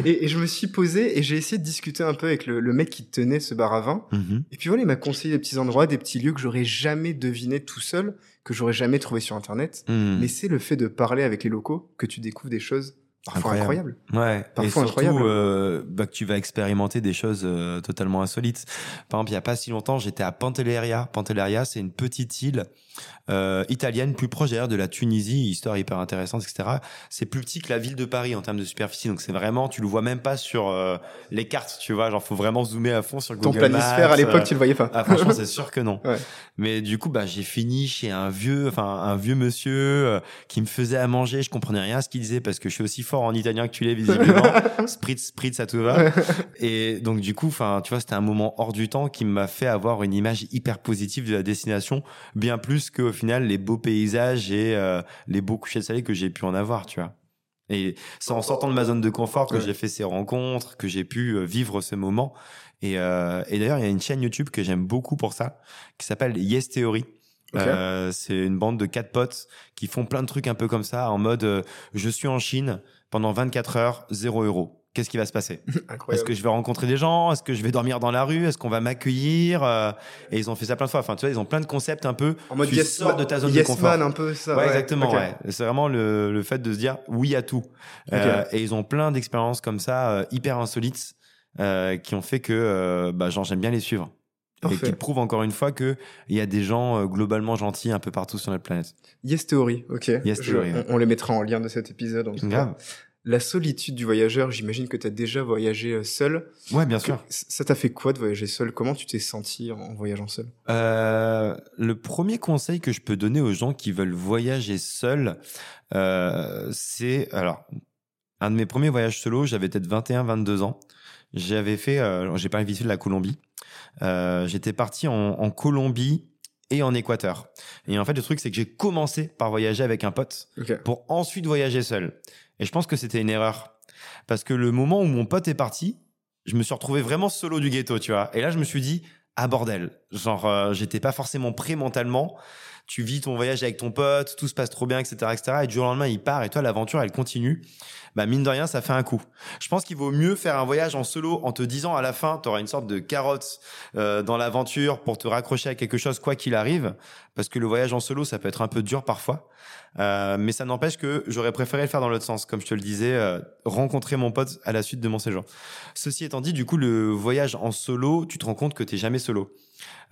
et, et, je me suis posé et j'ai essayé de discuter un peu avec le, le mec qui tenait ce bar à vin. Mhm. Et puis voilà, il m'a conseillé des petits endroits, des petits lieux que j'aurais jamais deviné tout seul, que j'aurais jamais trouvé sur Internet. Mhm. Mais c'est le fait de parler avec les locaux que tu découvres des choses parfois incroyables. Ouais. Parfois et surtout, incroyables. Euh, bah, que tu vas expérimenter des choses euh, totalement insolites. Par exemple, il y a pas si longtemps, j'étais à Pantelleria. Pantelleria, c'est une petite île euh, italienne, plus proche d'ailleurs de la Tunisie, histoire hyper intéressante, etc. C'est plus petit que la ville de Paris en termes de superficie, donc c'est vraiment, tu le vois même pas sur les cartes, tu vois, genre faut vraiment zoomer à fond sur Google Ton planisphère Maps, à l'époque, tu le voyais pas. Ah, franchement, c'est sûr que non. Ouais. Mais du coup, bah, j'ai fini chez un vieux, enfin, un vieux monsieur qui me faisait à manger. Je comprenais rien à ce qu'il disait parce que je suis aussi fort en italien que tu l'es, visiblement. spritz, spritz, ça tout va. Et donc, du coup, enfin, tu vois, c'était un moment hors du temps qui m'a fait avoir une image hyper positive de la destination, bien plus qu'au final, les beaux paysages et euh, les beaux couchers de soleil que j'ai pu en avoir, tu vois. Et c'est en sortant de ma zone de confort que Ouais. j'ai fait ces rencontres, que j'ai pu euh, vivre ce moment. Et, euh, et d'ailleurs, il y a une chaîne YouTube que j'aime beaucoup pour ça, qui s'appelle Yes Theory. Euh, c'est une bande de quatre potes qui font plein de trucs un peu comme ça, en mode euh, je suis en Chine pendant 24 heures, 0 euros. Qu'est-ce qui va se passer? Est-ce que je vais rencontrer des gens? Est-ce que je vais dormir dans la rue? Est-ce qu'on va m'accueillir? Euh, Et ils ont fait ça plein de fois. Enfin, tu vois, ils ont plein de concepts un peu. En mode tu yes, sors de ta zone yes de confort. man, un peu ça. Ouais, exactement. Ouais. C'est vraiment le, le fait de se dire oui à tout. Euh, et ils ont plein d'expériences comme ça, euh, hyper insolites, euh, qui ont fait que bah, genre, j'aime bien les suivre. Et qui prouvent encore une fois que il y a des gens euh, globalement gentils un peu partout sur notre planète. Yes Theory, ok. Yes Je- Theory, ouais. on, on les mettra en lien de cet épisode. En tout cas. Grave. la solitude du voyageur, j'imagine que tu as déjà voyagé euh, seul. Ouais, bien sûr. Ça t'a fait quoi de voyager seul? Comment tu t'es senti en voyageant seul? Euh, Le premier conseil que je peux donner aux gens qui veulent voyager seul, euh, c'est alors un de mes premiers voyages solo. J'avais peut-être 21, 22 ans. J'avais fait, euh, j'ai pas visité la Colombie. Euh, J'étais parti en, en Colombie et en Équateur. Et en fait, le truc, c'est que j'ai commencé par voyager avec un pote okay. pour ensuite voyager seul. Et je pense que c'était une erreur. Parce que le moment où mon pote est parti, je me suis retrouvé vraiment solo du ghetto, tu vois. Et là, je me suis dit, ah bordel, genre, euh, j'étais pas forcément prêt mentalement. Tu vis ton voyage avec ton pote, tout se passe trop bien, etc., etc. Et du jour au lendemain, il part et toi, l'aventure, elle continue. Bah, mine de rien, ça fait un coup. Je pense qu'il vaut mieux faire un voyage en solo en te disant à la fin, tu auras une sorte de carotte euh, dans l'aventure pour te raccrocher à quelque chose, quoi qu'il arrive. Parce que le voyage en solo, ça peut être un peu dur parfois. Euh, mais ça n'empêche que j'aurais préféré le faire dans l'autre sens, comme je te le disais, euh, rencontrer mon pote à la suite de mon séjour. Ceci étant dit, du coup, le voyage en solo, tu te rends compte que tu jamais solo.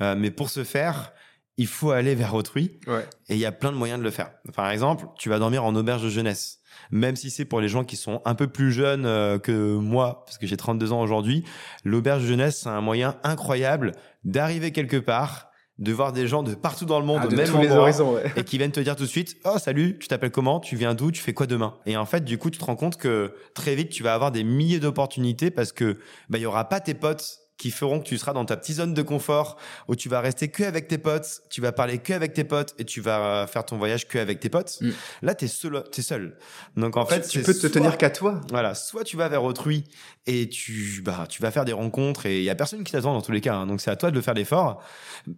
Euh, mais pour ce faire, il faut aller vers autrui. Ouais. Et il y a plein de moyens de le faire. Par exemple, tu vas dormir en auberge de jeunesse. Même si c'est pour les gens qui sont un peu plus jeunes euh, que moi, parce que j'ai 32 ans aujourd'hui, l'auberge de jeunesse, c'est un moyen incroyable d'arriver quelque part, de voir des gens de partout dans le monde ah, de même tous les horizons, ouais. et qui viennent te dire tout de suite oh salut tu t'appelles comment? Tu viens d'où? Tu fais quoi demain? Et en fait du coup tu te rends compte que très vite tu vas avoir des milliers d'opportunités parce que bah il y aura pas tes potes qui feront que tu seras dans ta petite zone de confort où tu vas rester que avec tes potes, tu vas parler que avec tes potes et tu vas faire ton voyage que avec tes potes. Mm. Là, t'es seul, t'es seul. Donc en fait, tu, tu peux te soit- tenir qu'à toi. Voilà, soit tu vas vers autrui et tu bah tu vas faire des rencontres et il y a personne qui t'attend dans tous les cas. hein. donc c'est à toi de le faire l'effort.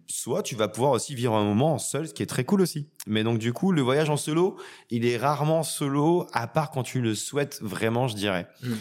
Soit tu vas pouvoir aussi vivre un moment seul, ce qui est très cool aussi. Mais donc du coup, le voyage en solo, il est rarement solo, à part quand tu le souhaites vraiment, je dirais. Mm.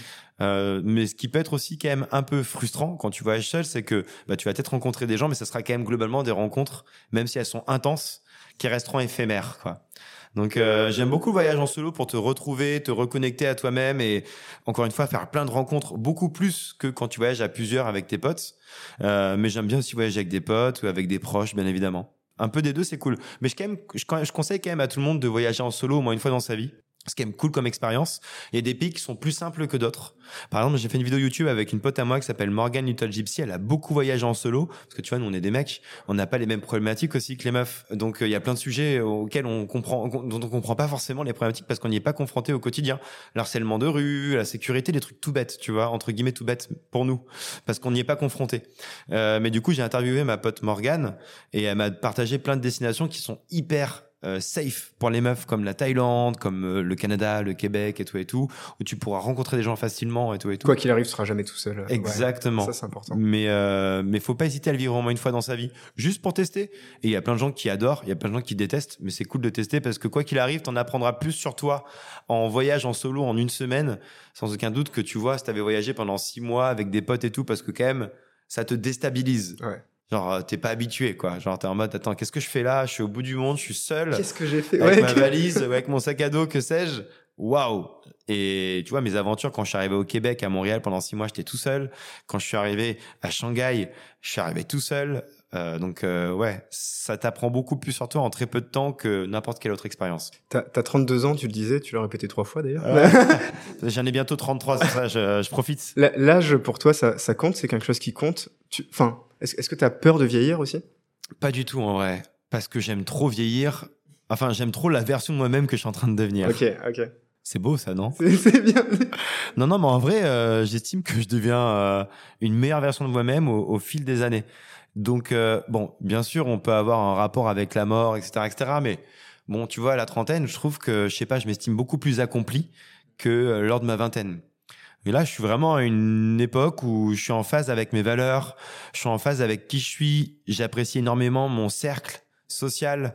Euh, mais ce qui peut être aussi quand même un peu frustrant quand tu voyages seul, c'est que bah, tu vas peut-être rencontrer des gens, mais ça sera quand même globalement des rencontres, même si elles sont intenses, qui resteront éphémères, quoi. Donc euh, j'aime beaucoup le voyage en solo pour te retrouver, te reconnecter à toi-même et encore une fois faire plein de rencontres, beaucoup plus que quand tu voyages à plusieurs avec tes potes. Euh, mais j'aime bien aussi voyager avec des potes ou avec des proches, bien évidemment. Un peu des deux, c'est cool. Mais je, quand même, je, je conseille quand même à tout le monde de voyager en solo au moins une fois dans sa vie. C'est quand même cool comme expérience. Il y a des pays qui sont plus simples que d'autres. Par exemple, j'ai fait une vidéo YouTube avec une pote à moi qui s'appelle Morgan Little Gypsy. Elle a beaucoup voyagé en solo. Parce que tu vois, nous, on est des mecs. On n'a pas les mêmes problématiques aussi que les meufs. Donc, euh, il y a plein de sujets auxquels on comprend, dont on comprend pas forcément les problématiques parce qu'on n'y est pas confronté au quotidien. L'harcèlement de rue, la sécurité, des trucs tout bêtes, tu vois, entre guillemets tout bêtes pour nous. Parce qu'on n'y est pas confronté. Euh, mais du coup, j'ai interviewé ma pote Morgan et elle m'a partagé plein de destinations qui sont hyper euh, safe pour les meufs comme la Thaïlande, comme euh, le Canada, le Québec et tout et tout, où tu pourras rencontrer des gens facilement et tout et tout. Quoi qu'il arrive, tu seras jamais tout seul. Ouais. Exactement. Ça, c'est important. Mais euh, mais faut pas hésiter à le vivre au moins une fois dans sa vie, juste pour tester. Et il y a plein de gens qui adorent, il y a plein de gens qui détestent, mais c'est cool de tester parce que quoi qu'il arrive, t'en apprendras plus sur toi en voyage en solo en une semaine, sans aucun doute que tu vois si t'avais voyagé pendant six mois avec des potes et tout, parce que quand même ça te déstabilise. Ouais. Genre euh, t'es pas habitué quoi. Genre t'es en mode attends qu'est-ce que je fais là? Je suis au bout du monde, je suis seul Qu'est-ce que j'ai fait? Avec Ouais, ma valise, avec mon sac à dos, que sais-je. Waouh Et tu vois, mes aventures, quand je suis arrivé au Québec, à Montréal, pendant six mois, j'étais tout seul. Quand je suis arrivé à Shanghai, je suis arrivé tout seul. Euh, donc, euh, ouais, ça t'apprend beaucoup plus sur toi en très peu de temps que n'importe quelle autre expérience. T'as t'as 32 ans, tu le disais, tu l'as répété trois fois d'ailleurs. J'en ai bientôt 33, c'est ça, je, je profite. L'âge pour toi, ça, ça compte, c'est quelque chose qui compte? Enfin, est-ce que tu as peur de vieillir aussi? Pas du tout, en vrai. Parce que j'aime trop vieillir. Enfin, j'aime trop la version de moi-même que je suis en train de devenir. Ok, ok. C'est beau, ça, non? C'est bien. Non, non, mais en vrai, euh, j'estime que je deviens euh, une meilleure version de moi-même au, au fil des années. Donc, euh, bon, bien sûr, on peut avoir un rapport avec la mort, etc., etc. Mais bon, tu vois, à la trentaine, je trouve que, je sais pas, je m'estime beaucoup plus accompli que lors de ma vingtaine. Et là, je suis vraiment à une époque où je suis en phase avec mes valeurs, je suis en phase avec qui je suis. J'apprécie énormément mon cercle social,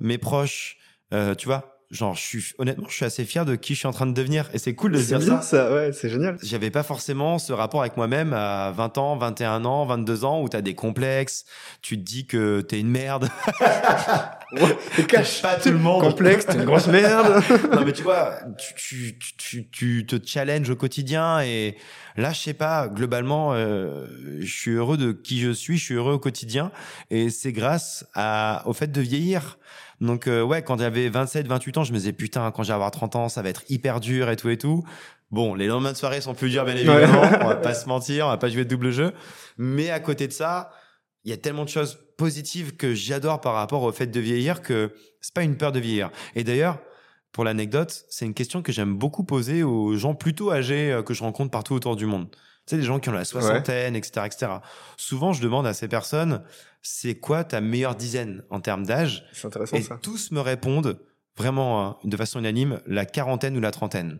mes proches. Euh, tu vois, genre, je suis honnêtement, je suis assez fier de qui je suis en train de devenir, et c'est cool de se dire bien ça ça, ouais, c'est génial. j'avais pas forcément ce rapport avec moi-même à 20 ans, 21 ans, 22 ans où t'as des complexes, tu te dis que t'es une merde. T'es cache. pas tout le monde. Complexe, t'es une grosse merde. non mais tu vois, tu, tu, tu, tu te challenges au quotidien et là je sais pas, globalement euh, je suis heureux de qui je suis, je suis heureux au quotidien et c'est grâce à, au fait de vieillir. Donc euh, ouais, quand j'avais 27, 28 ans, je me disais putain, quand j'ai avoir 30 ans, ça va être hyper dur et tout et tout. Bon, les lendemains de soirée sont plus durs, bien évidemment. on va pas se mentir, on va pas jouer de double jeu. Mais à côté de ça, il y a tellement de choses positives que j'adore par rapport au fait de vieillir que c'est pas une peur de vieillir. Et d'ailleurs, pour l'anecdote, c'est une question que j'aime beaucoup poser aux gens plutôt âgés euh, que je rencontre partout autour du monde. Tu sais, des gens qui ont la soixantaine, etc., etc. Souvent, je demande à ces personnes, c'est quoi ta meilleure dizaine en termes d'âge? C'est intéressant Et ça. tous me répondent vraiment hein, de façon unanime la quarantaine ou la trentaine.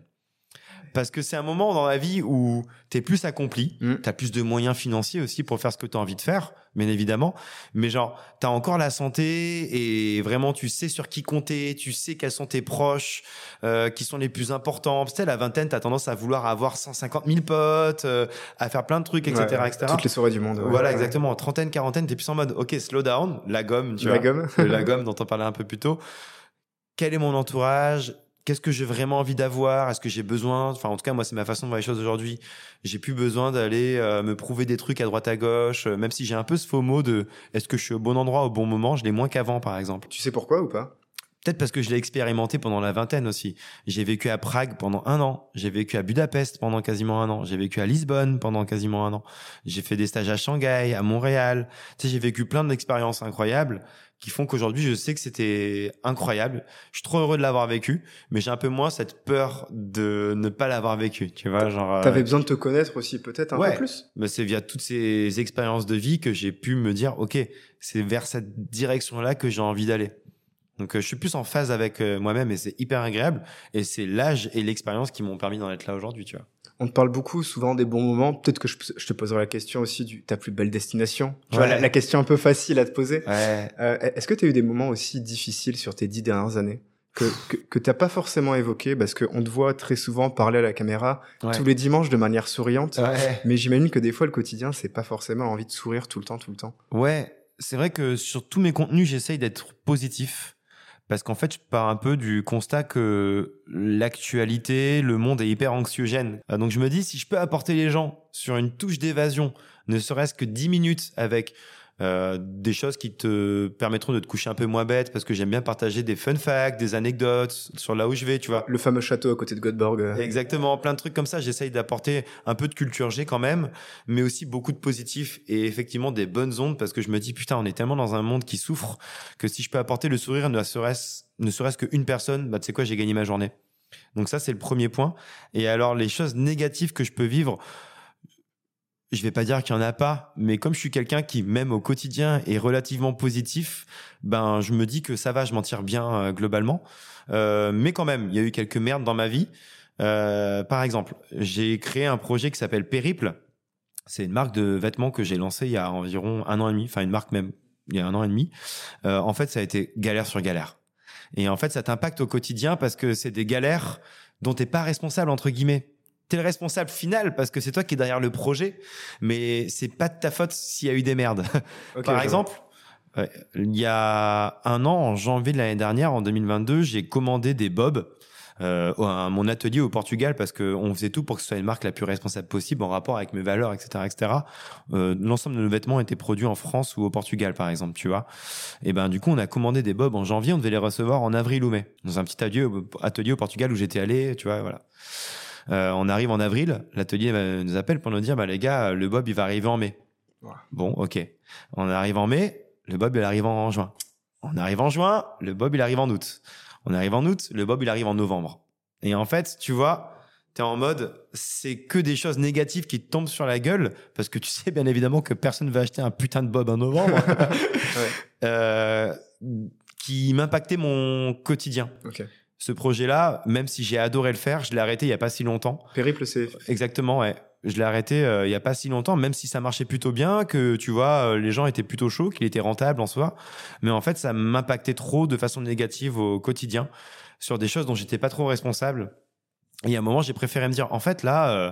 Parce que c'est un moment dans la vie où tu es plus accompli, tu as plus de moyens financiers aussi pour faire ce que tu as envie de faire, bien évidemment. Mais genre, tu as encore la santé et vraiment tu sais sur qui compter, tu sais quels sont tes proches, euh, qui sont les plus importants. Tu sais, la vingtaine, tu as tendance à vouloir avoir 150 000 potes, euh, à faire plein de trucs, etc. Ouais, etc. Toutes les soirées du monde. ouais. Voilà, Ouais. exactement. Trentaine, quarantaine, t'es plus en mode, ok, slow down, la gomme, tu La vois. gomme. la gomme dont on parlait un peu plus tôt. Quel est mon entourage? Qu'est-ce que j'ai vraiment envie d'avoir? Est-ce que j'ai besoin? Enfin, en tout cas, moi, c'est ma façon de voir les choses aujourd'hui. J'ai plus besoin d'aller euh, me prouver des trucs à droite à gauche, euh, même si j'ai un peu ce faux mot de est-ce que je suis au bon endroit au bon moment? Je l'ai moins qu'avant, par exemple. Tu sais pourquoi ou pas? Peut-être parce que je l'ai expérimenté pendant la vingtaine aussi. J'ai vécu à Prague pendant un an. J'ai vécu à Budapest pendant quasiment un an. J'ai vécu à Lisbonne pendant quasiment un an. J'ai fait des stages à Shanghai, à Montréal. Tu sais, j'ai vécu plein d'expériences incroyables qui font qu'aujourd'hui, je sais que c'était incroyable. Je suis trop heureux de l'avoir vécu, mais j'ai un peu moins cette peur de ne pas l'avoir vécu. Tu vois, genre. euh, T'avais besoin de te connaître aussi, peut-être un ouais. peu plus mais c'est via toutes ces expériences de vie que j'ai pu me dire, ok, c'est vers cette direction-là que j'ai envie d'aller. Donc euh, je suis plus en phase avec euh, moi-même et c'est hyper agréable. Et c'est l'âge et l'expérience qui m'ont permis d'en être là aujourd'hui, tu vois. On te parle beaucoup souvent des bons moments. Peut-être que je, je te poserai la question aussi du ta plus belle destination. Tu vois, la, la question un peu facile à te poser. Ouais. Euh, Est-ce que tu as eu des moments aussi difficiles sur tes dix dernières années que, que, que t'as pas forcément évoqué parce qu'on te voit très souvent parler à la caméra Ouais. tous les dimanches de manière souriante. Ouais. Mais j'imagine que des fois, le quotidien, c'est pas forcément envie de sourire tout le temps, tout le temps. Ouais, c'est vrai que sur tous mes contenus, j'essaye d'être positif. Parce qu'en fait, je pars un peu du constat que l'actualité, le monde est hyper anxiogène. Euh, Donc je me dis, si je peux apporter les gens sur une touche d'évasion, ne serait-ce que 10 minutes avec euh, des choses qui te permettront de te coucher un peu moins bête, parce que j'aime bien partager des fun facts, des anecdotes sur là où je vais, tu vois. Le fameux château à côté de Göteborg. euh, Exactement, plein de trucs comme ça. J'essaye d'apporter un peu de culture G quand même, mais aussi beaucoup de positif et effectivement des bonnes ondes parce que je me dis putain, on est tellement dans un monde qui souffre que si je peux apporter le sourire ne serait-ce ne serait-ce qu'une personne, bah tu sais quoi, j'ai gagné ma journée. Donc ça c'est le premier point. Et alors les choses négatives que je peux vivre, je vais pas dire qu'il y en a pas, mais comme je suis quelqu'un qui même au quotidien est relativement positif, ben je me dis que ça va, je m'en tire bien euh, globalement. Euh, mais quand même, il y a eu quelques merdes dans ma vie. Euh, par exemple, j'ai créé un projet qui s'appelle Périple. C'est une marque de vêtements que j'ai lancée il y a environ un an et demi, enfin une marque même il y a un an et demi. Euh, en fait, ça a été galère sur galère. Et en fait, ça t'impacte au quotidien parce que c'est des galères dont t'es pas responsable entre guillemets. T'es le responsable final parce que c'est toi qui es derrière le projet, mais c'est pas de ta faute s'il y a eu des merdes. Par exemple, il y a un an, en janvier de l'année dernière, en 2022, j'ai commandé des bobs euh, à mon atelier au Portugal parce qu'on faisait tout pour que ce soit une marque la plus responsable possible en rapport avec mes valeurs, etc. etc. Euh, L'ensemble de nos vêtements étaient produits en France ou au Portugal, par exemple, tu vois. Et ben du coup, on a commandé des bobs en janvier, on devait les recevoir en avril ou mai, dans un petit atelier, atelier au Portugal où j'étais allé, tu vois, voilà. Euh, on arrive en avril, l'atelier nous appelle pour nous dire, bah les gars, le bob il va arriver en mai. Ouais. Bon, ok. On arrive en mai, le bob il arrive en juin. On arrive en juin, le bob il arrive en août. On arrive en août, le bob il arrive en novembre. Et en fait, tu vois, t'es en mode, c'est que des choses négatives qui te tombent sur la gueule, parce que tu sais bien évidemment que personne va acheter un putain de bob en novembre, euh, qui m'impactait mon quotidien. Ok. Ce projet-là, même si j'ai adoré le faire, je l'ai arrêté il y a pas si longtemps. Périple, c'est. Exactement, ouais. Je l'ai arrêté euh, il y a pas si longtemps, même si ça marchait plutôt bien, que tu vois, euh, les gens étaient plutôt chauds, qu'il était rentable en soi. Mais en fait, ça m'impactait trop de façon négative au quotidien sur des choses dont j'étais pas trop responsable. Et à un moment, j'ai préféré me dire, en fait, là, euh,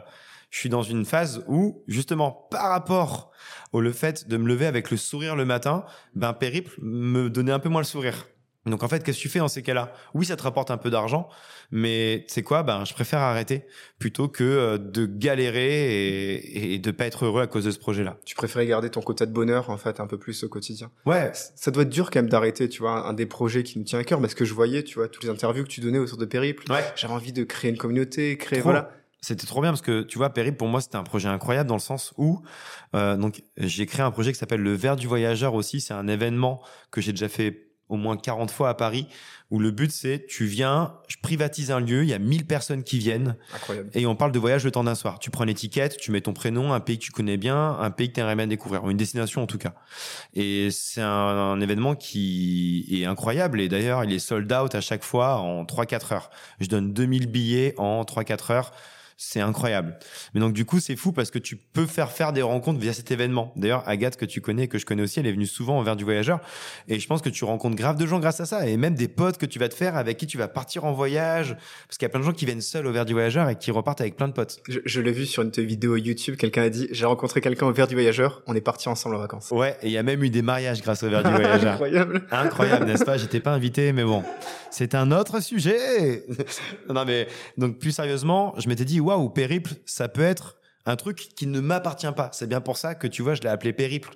je suis dans une phase où, justement, par rapport au le fait de me lever avec le sourire le matin, ben, périple me donnait un peu moins le sourire. Donc en fait, qu'est-ce que tu fais dans ces cas-là? Oui, ça te rapporte un peu d'argent, mais c'est quoi? Ben, je préfère arrêter plutôt que euh, de galérer et, et de pas être heureux à cause de ce projet-là. Tu préférais garder ton quota de bonheur, en fait, un peu plus au quotidien. Ouais, Ça doit être dur quand même d'arrêter, tu vois, un des projets qui nous tient à cœur, parce que je voyais, tu vois, toutes les interviews que tu donnais autour de Périple. ouais. J'avais envie de créer une communauté, créer, Trop. voilà. C'était trop bien parce que tu vois, Périple pour moi c'était un projet incroyable dans le sens où euh, donc j'ai créé un projet qui s'appelle le Verre du voyageur aussi. C'est un événement que j'ai déjà fait au moins 40 fois à Paris, où le but c'est tu viens, je privatise un lieu, il y a 1000 personnes qui viennent, Incroyable. et on parle de voyage le temps d'un soir. Tu prends l'étiquette, tu mets ton prénom, un pays que tu connais bien, un pays que tu aimerais bien découvrir, ou une destination en tout cas. Et c'est un, un événement qui est incroyable, et d'ailleurs il est sold out à chaque fois en 3-4 heures. Je donne 2000 billets en 3-4 heures. C'est incroyable. Mais donc du coup, c'est fou parce que tu peux faire faire des rencontres via cet événement. D'ailleurs, Agathe que tu connais, que je connais aussi, elle est venue souvent au Verre du Voyageur, et je pense que tu rencontres grave de gens grâce à ça, et même des potes que tu vas te faire avec qui tu vas partir en voyage, parce qu'il y a plein de gens qui viennent seuls au Verre du Voyageur et qui repartent avec plein de potes. Je, je l'ai vu sur une vidéo YouTube, quelqu'un a dit J'ai rencontré quelqu'un au verre du voyageur, on est partis ensemble en vacances. Ouais, et il y a même eu des mariages grâce au Verre du Voyageur. Incroyable. Incroyable, n'est-ce pas? J'étais pas invité, mais bon, c'est un autre sujet. non mais donc plus sérieusement, je m'étais dit waouh, périple, ça peut être un truc qui ne m'appartient pas. C'est bien pour ça que tu vois, je l'ai appelé périple.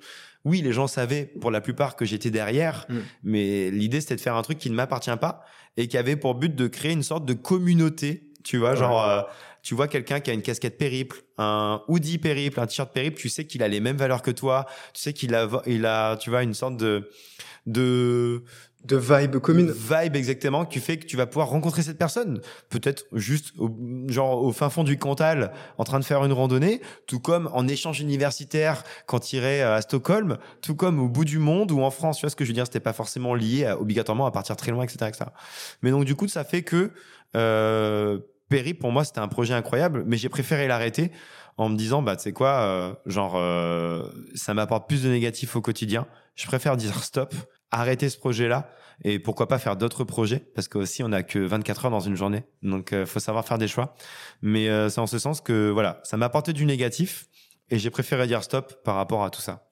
Oui, les gens savaient pour la plupart que j'étais derrière, Mm. mais l'idée c'était de faire un truc qui ne m'appartient pas et qui avait pour but de créer une sorte de communauté. Tu vois, genre, euh, tu vois quelqu'un qui a une casquette périple, un hoodie périple, un t-shirt périple, tu sais qu'il a les mêmes valeurs que toi, tu sais qu'il a, il a, tu vois, une sorte de, de, De vibe commune. vibe exactement qui fait que tu vas pouvoir rencontrer cette personne peut-être juste au, genre au fin fond du Cantal en train de faire une randonnée tout comme en échange universitaire quand tu irais à Stockholm tout comme au bout du monde ou en France tu vois ce que je veux dire? C'était pas forcément lié obligatoirement à partir très loin etc, etc. mais donc du coup ça fait que euh, Perry pour moi c'était un projet incroyable mais j'ai préféré l'arrêter en me disant bah tu sais quoi euh, genre euh, ça m'apporte plus de négatifs au quotidien je préfère dire stop arrêter ce projet là et pourquoi pas faire d'autres projets parce qu'aussi on a que 24 heures dans une journée. Donc euh, faut savoir faire des choix. Mais euh, c'est en ce sens que voilà ça m'a apporté du négatif et j'ai préféré dire stop par rapport à tout ça.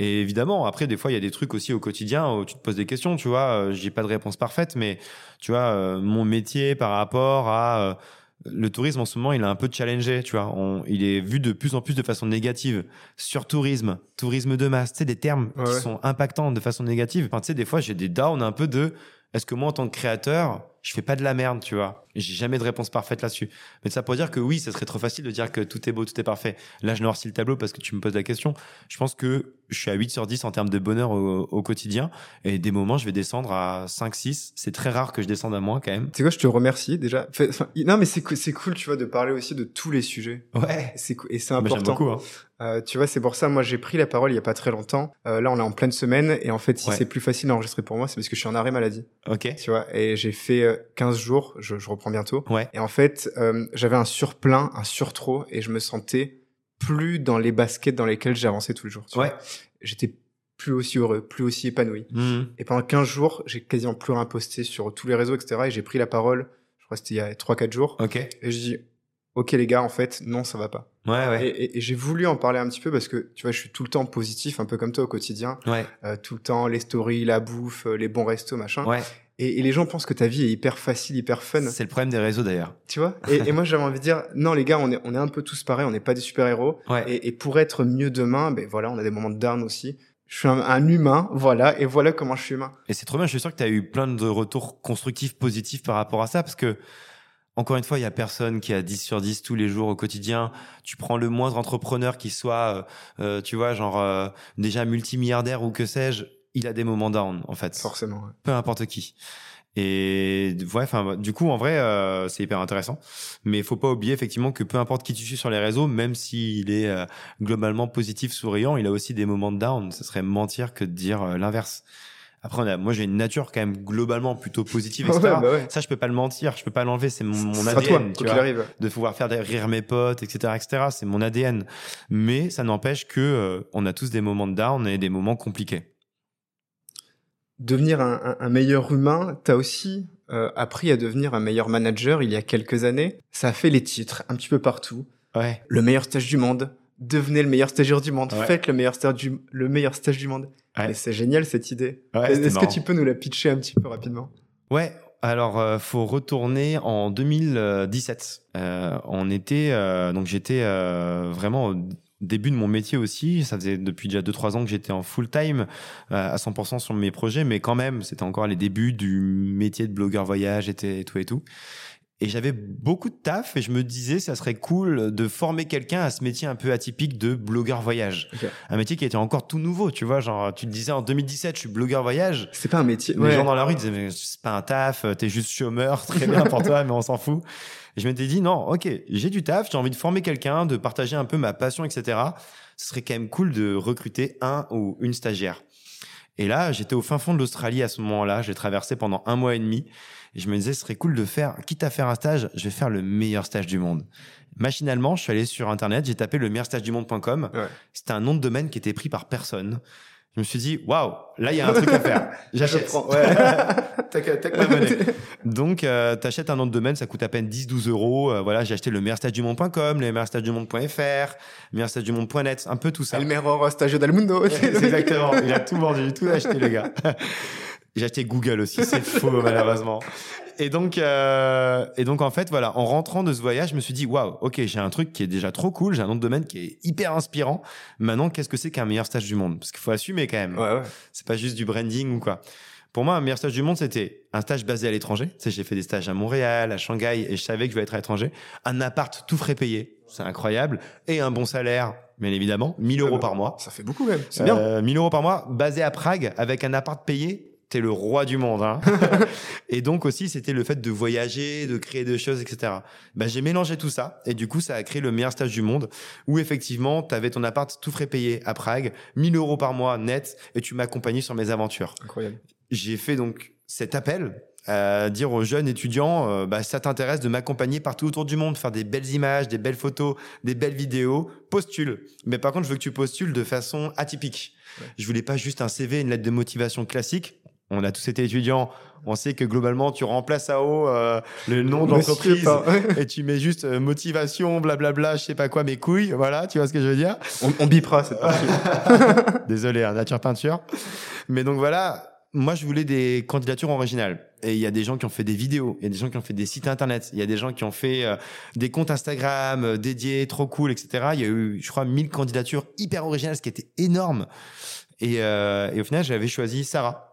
Et évidemment après des fois il y a des trucs aussi au quotidien où tu te poses des questions tu vois euh, j'ai pas de réponse parfaite mais tu vois euh, mon métier par rapport à le tourisme en ce moment, il est un peu challengé, tu vois. On, il est vu de plus en plus de façon négative. Sur tourisme, tourisme de masse, tu sais, des termes Ouais, qui sont impactants de façon négative. Enfin, tu sais, des fois, j'ai des downs un peu de est-ce que moi, en tant que créateur, je fais pas de la merde, tu vois J'ai jamais de réponse parfaite là-dessus. Mais ça pour dire que oui, ça serait trop facile de dire que tout est beau, tout est parfait. Là, je noircis le tableau parce que tu me poses la question. Je pense que je suis à 8 sur 10 en termes de bonheur au, au quotidien. Et des moments, je vais descendre à 5, 6. C'est très rare que je descende à moins quand même. Tu sais quoi, je te remercie déjà. Fait- non, mais c'est cool, c'est cool, tu vois, de parler aussi de tous les sujets. Ouais. C'est et c'est j'aime important. beaucoup. Hein. Euh, tu vois, c'est pour ça, moi, j'ai pris la parole il y a pas très longtemps. Euh, là, on est en pleine semaine, et en fait, si Ouais. c'est plus facile d'enregistrer pour moi, c'est parce que je suis en arrêt maladie. Ok. Tu vois, et j'ai fait euh, 15 jours, je, je reprends bientôt. Ouais. Et en fait, euh, j'avais un surplein, un surtrot, et je me sentais plus dans les baskets dans lesquelles j'avançais tous les jours. Ouais. J'étais plus aussi heureux, plus aussi épanoui. Mhm. Et pendant 15 jours, j'ai quasiment plus rien posté sur tous les réseaux, etc. Et j'ai pris la parole, je crois que c'était il y a 3-4 jours, et je dis, ok les gars, en fait, non, ça va pas. Ouais, ouais. Et, et- et j'ai voulu en parler un petit peu parce que, tu vois, je suis tout le temps positif, un peu comme toi au quotidien. Ouais. Euh, tout le temps, les stories, la bouffe, euh, les bons restos, machin. Ouais. Et, et les gens pensent que ta vie est hyper facile, hyper fun. C'est le problème des réseaux d'ailleurs. Tu vois? Et, et moi, j'avais envie de dire, non, les gars, on est, on est un peu tous pareils, on n'est pas des super-héros. Ouais. Et, et pour être mieux demain, ben voilà, on a des moments de down aussi. Je suis un, un humain, voilà, et voilà comment je suis humain. Et c'est trop bien, je suis sûr que tu as eu plein de retours constructifs, positifs par rapport à ça, parce que, encore une fois, il y a personne qui a 10 sur 10 tous les jours au quotidien. Tu prends le moindre entrepreneur qui soit, euh, euh, tu vois, genre euh, déjà multimilliardaire ou que sais-je, il a des moments down, en fait. Forcément. ouais. Peu importe qui. Et ouais, enfin, du coup, en vrai, euh, c'est hyper intéressant. Mais il faut pas oublier effectivement que peu importe qui tu suis sur les réseaux, même s'il est euh, globalement positif, souriant, il a aussi des moments de down. Ce serait mentir que de dire euh, l'inverse. Après, on a, moi, j'ai une nature quand même globalement plutôt positive, etc. Ouais, bah ouais. Ça, je peux pas le mentir, je peux pas l'enlever. C'est mon, mon ADN, toi, tu vois arrive. de pouvoir faire des- rire mes potes, etc., etc. C'est mon ADN. Mais ça n'empêche que euh, on a tous des moments de down et des moments compliqués. Devenir un, un- meilleur humain, t'as aussi euh, appris à devenir un meilleur manager il y a quelques années. Ça a fait les titres un petit peu partout. Ouais. Le meilleur stage du monde. Devenez le meilleur stagiaire du monde. Ouais. Faites le meilleur stage du, le meilleur stage du monde. Ouais. C'est génial cette idée. Ouais, Est-ce que tu peux nous la pitcher un petit peu rapidement? Ouais. Alors, euh, faut retourner en 2017. Euh, on était, euh, donc j'étais euh, vraiment début de mon métier aussi. Ça faisait depuis déjà 2-3 ans que j'étais en full time euh, à 100% sur mes projets, mais quand même, c'était encore les débuts du métier de blogueur voyage, et tout et tout. Et j'avais beaucoup de taf et je me disais, ça serait cool de former quelqu'un à ce métier un peu atypique de blogueur voyage. Un métier qui était encore tout nouveau, tu vois. Genre, tu te disais en 2017, je suis blogueur voyage. C'est pas un métier. Les Ouais. gens dans la rue disaient, mais c'est pas un taf, t'es juste chômeur, très bien pour toi, mais on s'en fout. Et je m'étais dit, non, ok, j'ai du taf, j'ai envie de former quelqu'un, de partager un peu ma passion, etc. Ce serait quand même cool de recruter un ou une stagiaire. Et là, j'étais au fin fond de l'Australie à ce moment-là. J'ai traversé pendant un mois et demi. Et je me disais, ce serait cool de faire, quitte à faire un stage, je vais faire le meilleur stage du monde. Machinalement, je suis allé sur Internet, j'ai tapé le meilleurstagedumonde.com. Ouais. C'était un nom de domaine qui était pris par personne. Je me suis dit, waouh, là, il y a un truc à faire. J'achète. Ouais. Donc, euh, t'achètes un nom de domaine, ça coûte à peine 10-12 euros. Euh, voilà, j'ai acheté le meilleurstagedumonde.com, le meilleurstagedumonde.fr, meilleurstagedumonde.net, un peu tout ça. El Meror Stagio del Mundo. C'est exactement. Il a tout vendu, tout acheté, le gars. J'ai acheté Google aussi, c'est faux malheureusement. Et donc, euh, et donc en fait, voilà, en rentrant de ce voyage, je me suis dit, waouh, ok, j'ai un truc qui est déjà trop cool, j'ai un nom de domaine qui est hyper inspirant. Maintenant, qu'est-ce que c'est qu'un meilleur stage du monde? Parce qu'il faut assumer quand même. Ouais, ouais. C'est pas juste du branding ou quoi. Pour moi, un meilleur stage du monde, c'était un stage basé à l'étranger. Tu sais, j'ai fait des stages à Montréal, à Shanghai, et je savais que je voulais être à l'étranger. Un appart tout frais payé, c'est incroyable, et un bon salaire, bien évidemment, 1000 euros par mois. Ça fait beaucoup même. C'est bien. Euh, 1000 euros par mois, basé à Prague, avec un appart payé, t'es le roi du monde. Hein. et donc aussi, c'était le fait de voyager, de créer des choses, etc. Bah, j'ai mélangé tout ça, et du coup, ça a créé le meilleur stage du monde, où effectivement, t'avais ton appart tout frais payé à Prague, 1000 euros par mois net, et tu m'accompagnais sur mes aventures. Incroyable. J'ai fait donc cet appel à dire aux jeunes étudiants, euh, bah, ça t'intéresse de m'accompagner partout autour du monde, faire des belles images, des belles photos, des belles vidéos, postule. Mais par contre, je veux que tu postules de façon atypique. Ouais. Je voulais pas juste un CV, une lettre de motivation classique. On a tous été étudiants. On sait que globalement, tu remplaces à haut euh, le nom de l'entreprise et tu mets juste euh, motivation, blablabla, je sais pas quoi, mes couilles. Voilà, tu vois ce que je veux dire? On, on bipera cette partie. Désolé, hein, nature peinture. Mais donc voilà, moi je voulais des candidatures originales. Et il y a des gens qui ont fait des vidéos, il y a des gens qui ont fait des sites internet, il y a des gens qui ont fait euh, des comptes Instagram euh, dédiés, trop cool, etc. Il y a eu, je crois, 1000 candidatures hyper originales, ce qui était énorme. Et, euh, et au final, j'avais choisi Sarah,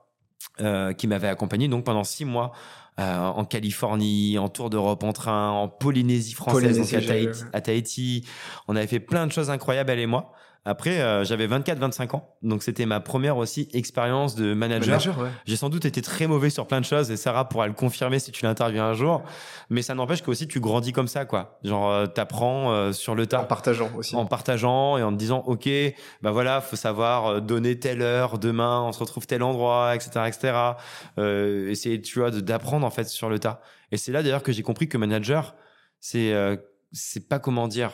euh, qui m'avait accompagné donc pendant six mois. euh, en Californie, en tour d'Europe en train, en Polynésie française, Polynésie, donc à Tahiti, à Tahiti. On avait fait plein de choses incroyables, elle et moi. Après, euh, j'avais 24-25 ans, donc c'était ma première aussi expérience de manager. Manager, ouais. J'ai sans doute été très mauvais sur plein de choses et Sarah pourra le confirmer si tu l'interviews un jour. Mais ça n'empêche qu'aussi tu grandis comme ça, quoi. Genre, euh, t'apprends euh, sur le tas En partageant aussi. en partageant et en te disant ok bah voilà faut savoir euh, donner telle heure demain on se retrouve tel endroit etc etc euh, essayer tu vois d'apprendre en fait sur le tas et c'est là d'ailleurs que j'ai compris que manager c'est euh, c'est pas comment dire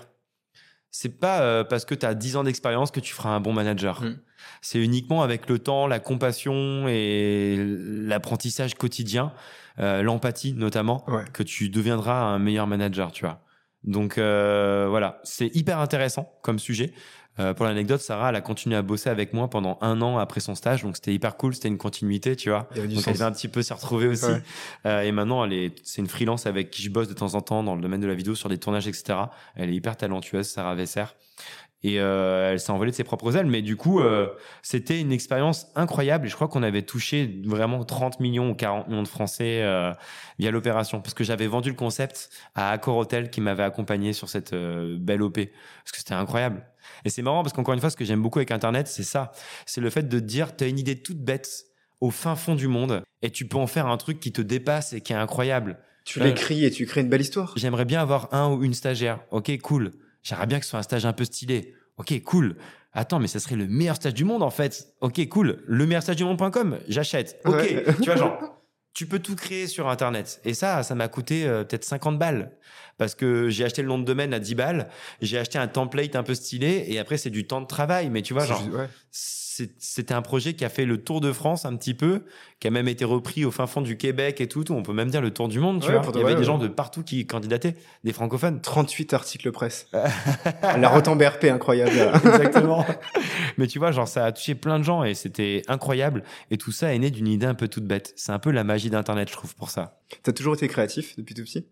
c'est pas euh, parce que tu as 10 ans d'expérience que tu feras un bon manager. Mm. C'est uniquement avec le temps, la compassion et l'apprentissage quotidien, euh, l'empathie notamment, Ouais. que tu deviendras un meilleur manager, tu vois. Donc euh, voilà, c'est hyper intéressant comme sujet. Euh, pour l'anecdote, Sarah, elle a continué à bosser avec moi pendant un an après son stage, donc c'était hyper cool, c'était une continuité, tu vois. Donc sens. elle va un petit peu s'y retrouver aussi. Ouais. Euh, et maintenant, elle est, c'est une freelance avec qui je bosse de temps en temps dans le domaine de la vidéo sur des tournages, etc. Elle est hyper talentueuse, Sarah Vesser. Et euh, elle s'est envolée de ses propres ailes. Mais du coup, c'était une expérience incroyable. Et je crois qu'on avait touché vraiment 30 millions ou 40 millions de Français via l'opération. Parce que j'avais vendu le concept à Accor Hotel qui m'avait accompagné sur cette belle OP. Parce que c'était incroyable. Et c'est marrant parce qu'encore une fois, ce que j'aime beaucoup avec Internet, c'est ça. C'est le fait de dire, tu as une idée toute bête au fin fond du monde et tu peux en faire un truc qui te dépasse et qui est incroyable. Tu l'écris et tu crées une belle histoire. J'aimerais bien avoir un ou une stagiaire. Ok, cool. J'aimerais bien que ce soit un stage un peu stylé. Ok, cool. Attends, mais ça serait le meilleur stage du monde en fait. Ok, cool. Le meilleur stage du monde.com, j'achète. Ok, Ouais. tu vois, genre, tu peux tout créer sur Internet. Et ça, ça m'a coûté euh, peut-être 50 balles. Parce que j'ai acheté le nom de domaine à 10 balles, j'ai acheté un template un peu stylé, et après, c'est du temps de travail. Mais tu vois, genre, ouais. C'était un projet qui a fait le tour de France un petit peu, qui a même été repris au fin fond du Québec et tout, tout. on peut même dire le tour du monde, tu Ouais, vois. Il y avait des gens de partout qui candidataient, des francophones. 38 articles presse. La retombe BRP incroyable. Exactement. Mais tu vois, genre, ça a touché plein de gens et c'était incroyable. Et tout ça est né d'une idée un peu toute bête. C'est un peu la magie d'Internet, je trouve, pour ça. T'as toujours été créatif depuis tout petit?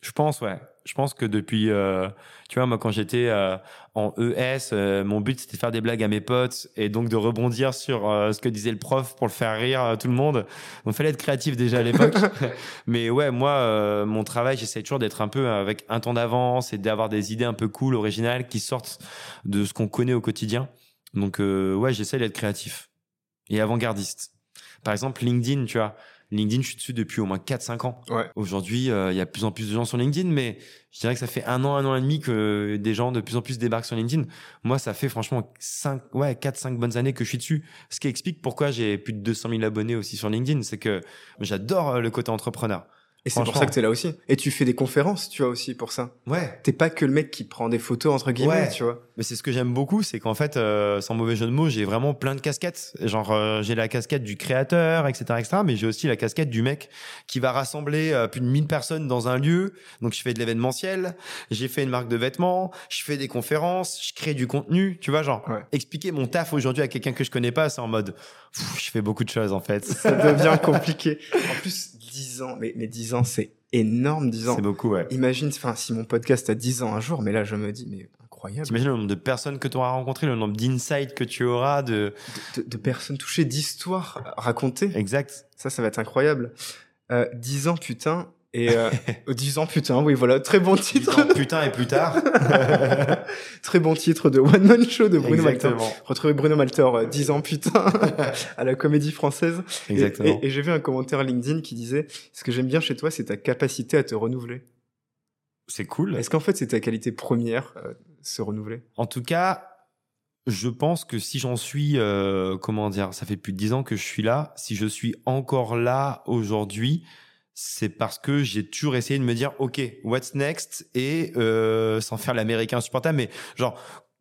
Je pense, ouais. Je pense que depuis, euh, tu vois, moi quand j'étais euh, en ES, euh, mon but c'était de faire des blagues à mes potes et donc de rebondir sur ce que disait le prof pour le faire rire tout le monde. Donc fallait être créatif déjà à l'époque. Mais ouais, moi, mon travail, j'essaie toujours d'être un peu avec un temps d'avance et d'avoir des idées un peu cool, originales, qui sortent de ce qu'on connaît au quotidien. Donc ouais, j'essaie d'être créatif et avant-gardiste. Par exemple, LinkedIn, tu vois LinkedIn, je suis dessus depuis au moins 4-5 ans. Ouais. Aujourd'hui, euh, il y a de plus en plus de gens sur LinkedIn, mais je dirais que ça fait un an, un an et demi que des gens de plus en plus débarquent sur LinkedIn. Moi, ça fait franchement 5, ouais, 4-5 bonnes années que je suis dessus. Ce qui explique pourquoi j'ai plus de 200 000 abonnés aussi sur LinkedIn. C'est que j'adore euh, le côté entrepreneur. Et c'est pour ça que tu es là aussi. Et tu fais des conférences, tu vois, aussi pour ça. Ouais. T'es pas que le mec qui prend des photos, entre guillemets, tu vois. Mais c'est ce que j'aime beaucoup, c'est qu'en fait, euh, sans mauvais jeu de mots, j'ai vraiment plein de casquettes. Genre, euh, j'ai la casquette du créateur, etc., etc., mais j'ai aussi la casquette du mec qui va rassembler euh, plus de 1000 personnes dans un lieu. Donc, je fais de l'événementiel, j'ai fait une marque de vêtements, je fais des conférences, je crée du contenu, tu vois, genre, expliquer mon taf aujourd'hui à quelqu'un que je connais pas, c'est en mode, je fais beaucoup de choses, en fait. Ça devient compliqué. En plus, 10 ans, mais, mais 10 ans, c'est énorme, 10 ans. C'est beaucoup, ouais. Imagine, enfin, si mon podcast a 10 ans un jour, mais là, je me dis, mais incroyable. T'imagines le nombre de personnes que tu auras rencontrées, le nombre d'insights que tu auras, de... De, personnes touchées, d'histoires racontées. Exact. Ça, ça va être incroyable. Euh, 10 ans, putain, et euh, 10 ans, putain, oui, voilà, très bon titre. putain et plus tard. très bon titre de One Man Show de Bruno Malter. Retrouvez Bruno Malter, 10 euh, ans, putain, à la comédie française. Exactement. Et, j'ai vu un commentaire LinkedIn qui disait, ce que j'aime bien chez toi, c'est ta capacité à te renouveler. C'est cool. Est-ce qu'en fait, c'est ta qualité première, euh, se renouveler? En tout cas, je pense que si j'en suis, euh, comment dire, ça fait plus de 10 ans que je suis là, si je suis encore là aujourd'hui, c'est parce que j'ai toujours essayé de me dire, OK, what's next? Et euh, sans faire l'américain insupportable, mais genre,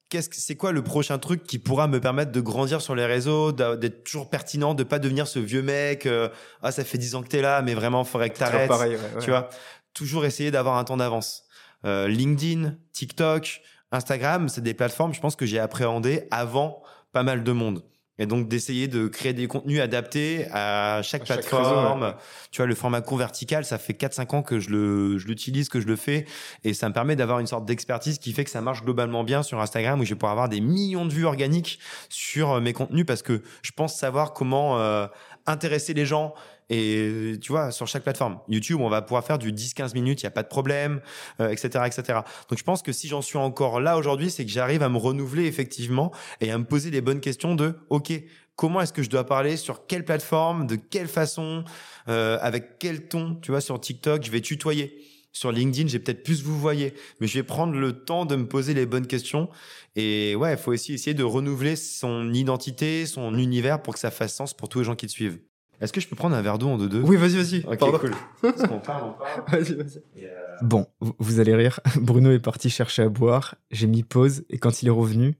qu'est-ce que c'est quoi le prochain truc qui pourra me permettre de grandir sur les réseaux, d'être toujours pertinent, de pas devenir ce vieux mec, euh, ah ça fait dix ans que t'es là, mais vraiment faudrait que t'arrêtes. Pareil, Tu vois, toujours essayer d'avoir un temps d'avance. Euh, LinkedIn, TikTok, Instagram, c'est des plateformes, je pense que j'ai appréhendé avant pas mal de monde. Et donc d'essayer de créer des contenus adaptés à chaque plateforme. Tu vois, le format court vertical, ça fait 4-5 ans que je le, je l'utilise, que je le fais. Et ça me permet d'avoir une sorte d'expertise qui fait que ça marche globalement bien sur Instagram où je vais pouvoir avoir des millions de vues organiques sur euh, mes contenus parce que je pense savoir comment euh, intéresser les gens et tu vois, sur chaque plateforme, YouTube, on va pouvoir faire du 10-15 minutes, il n'y a pas de problème, etc., euh, etc. Donc je pense que si j'en suis encore là aujourd'hui, c'est que j'arrive à me renouveler effectivement et à me poser les bonnes questions de, OK, comment est-ce que je dois parler sur quelle plateforme, de quelle façon, euh, avec quel ton, tu vois, sur TikTok, je vais tutoyer. Sur LinkedIn, j'ai peut-être plus vous voyez, mais je vais prendre le temps de me poser les bonnes questions. Et ouais, il faut aussi essayer de renouveler son identité, son univers pour que ça fasse sens pour tous les gens qui te suivent. Est-ce que je peux prendre un verre d'eau en deux-deux Oui, vas-y, vas-y. Ok, cool. Parce qu'on parle, on parle. Vas-y, vas-y. Euh, bon, vous allez rire. Bruno est parti chercher à boire. J'ai mis pause et quand il est revenu,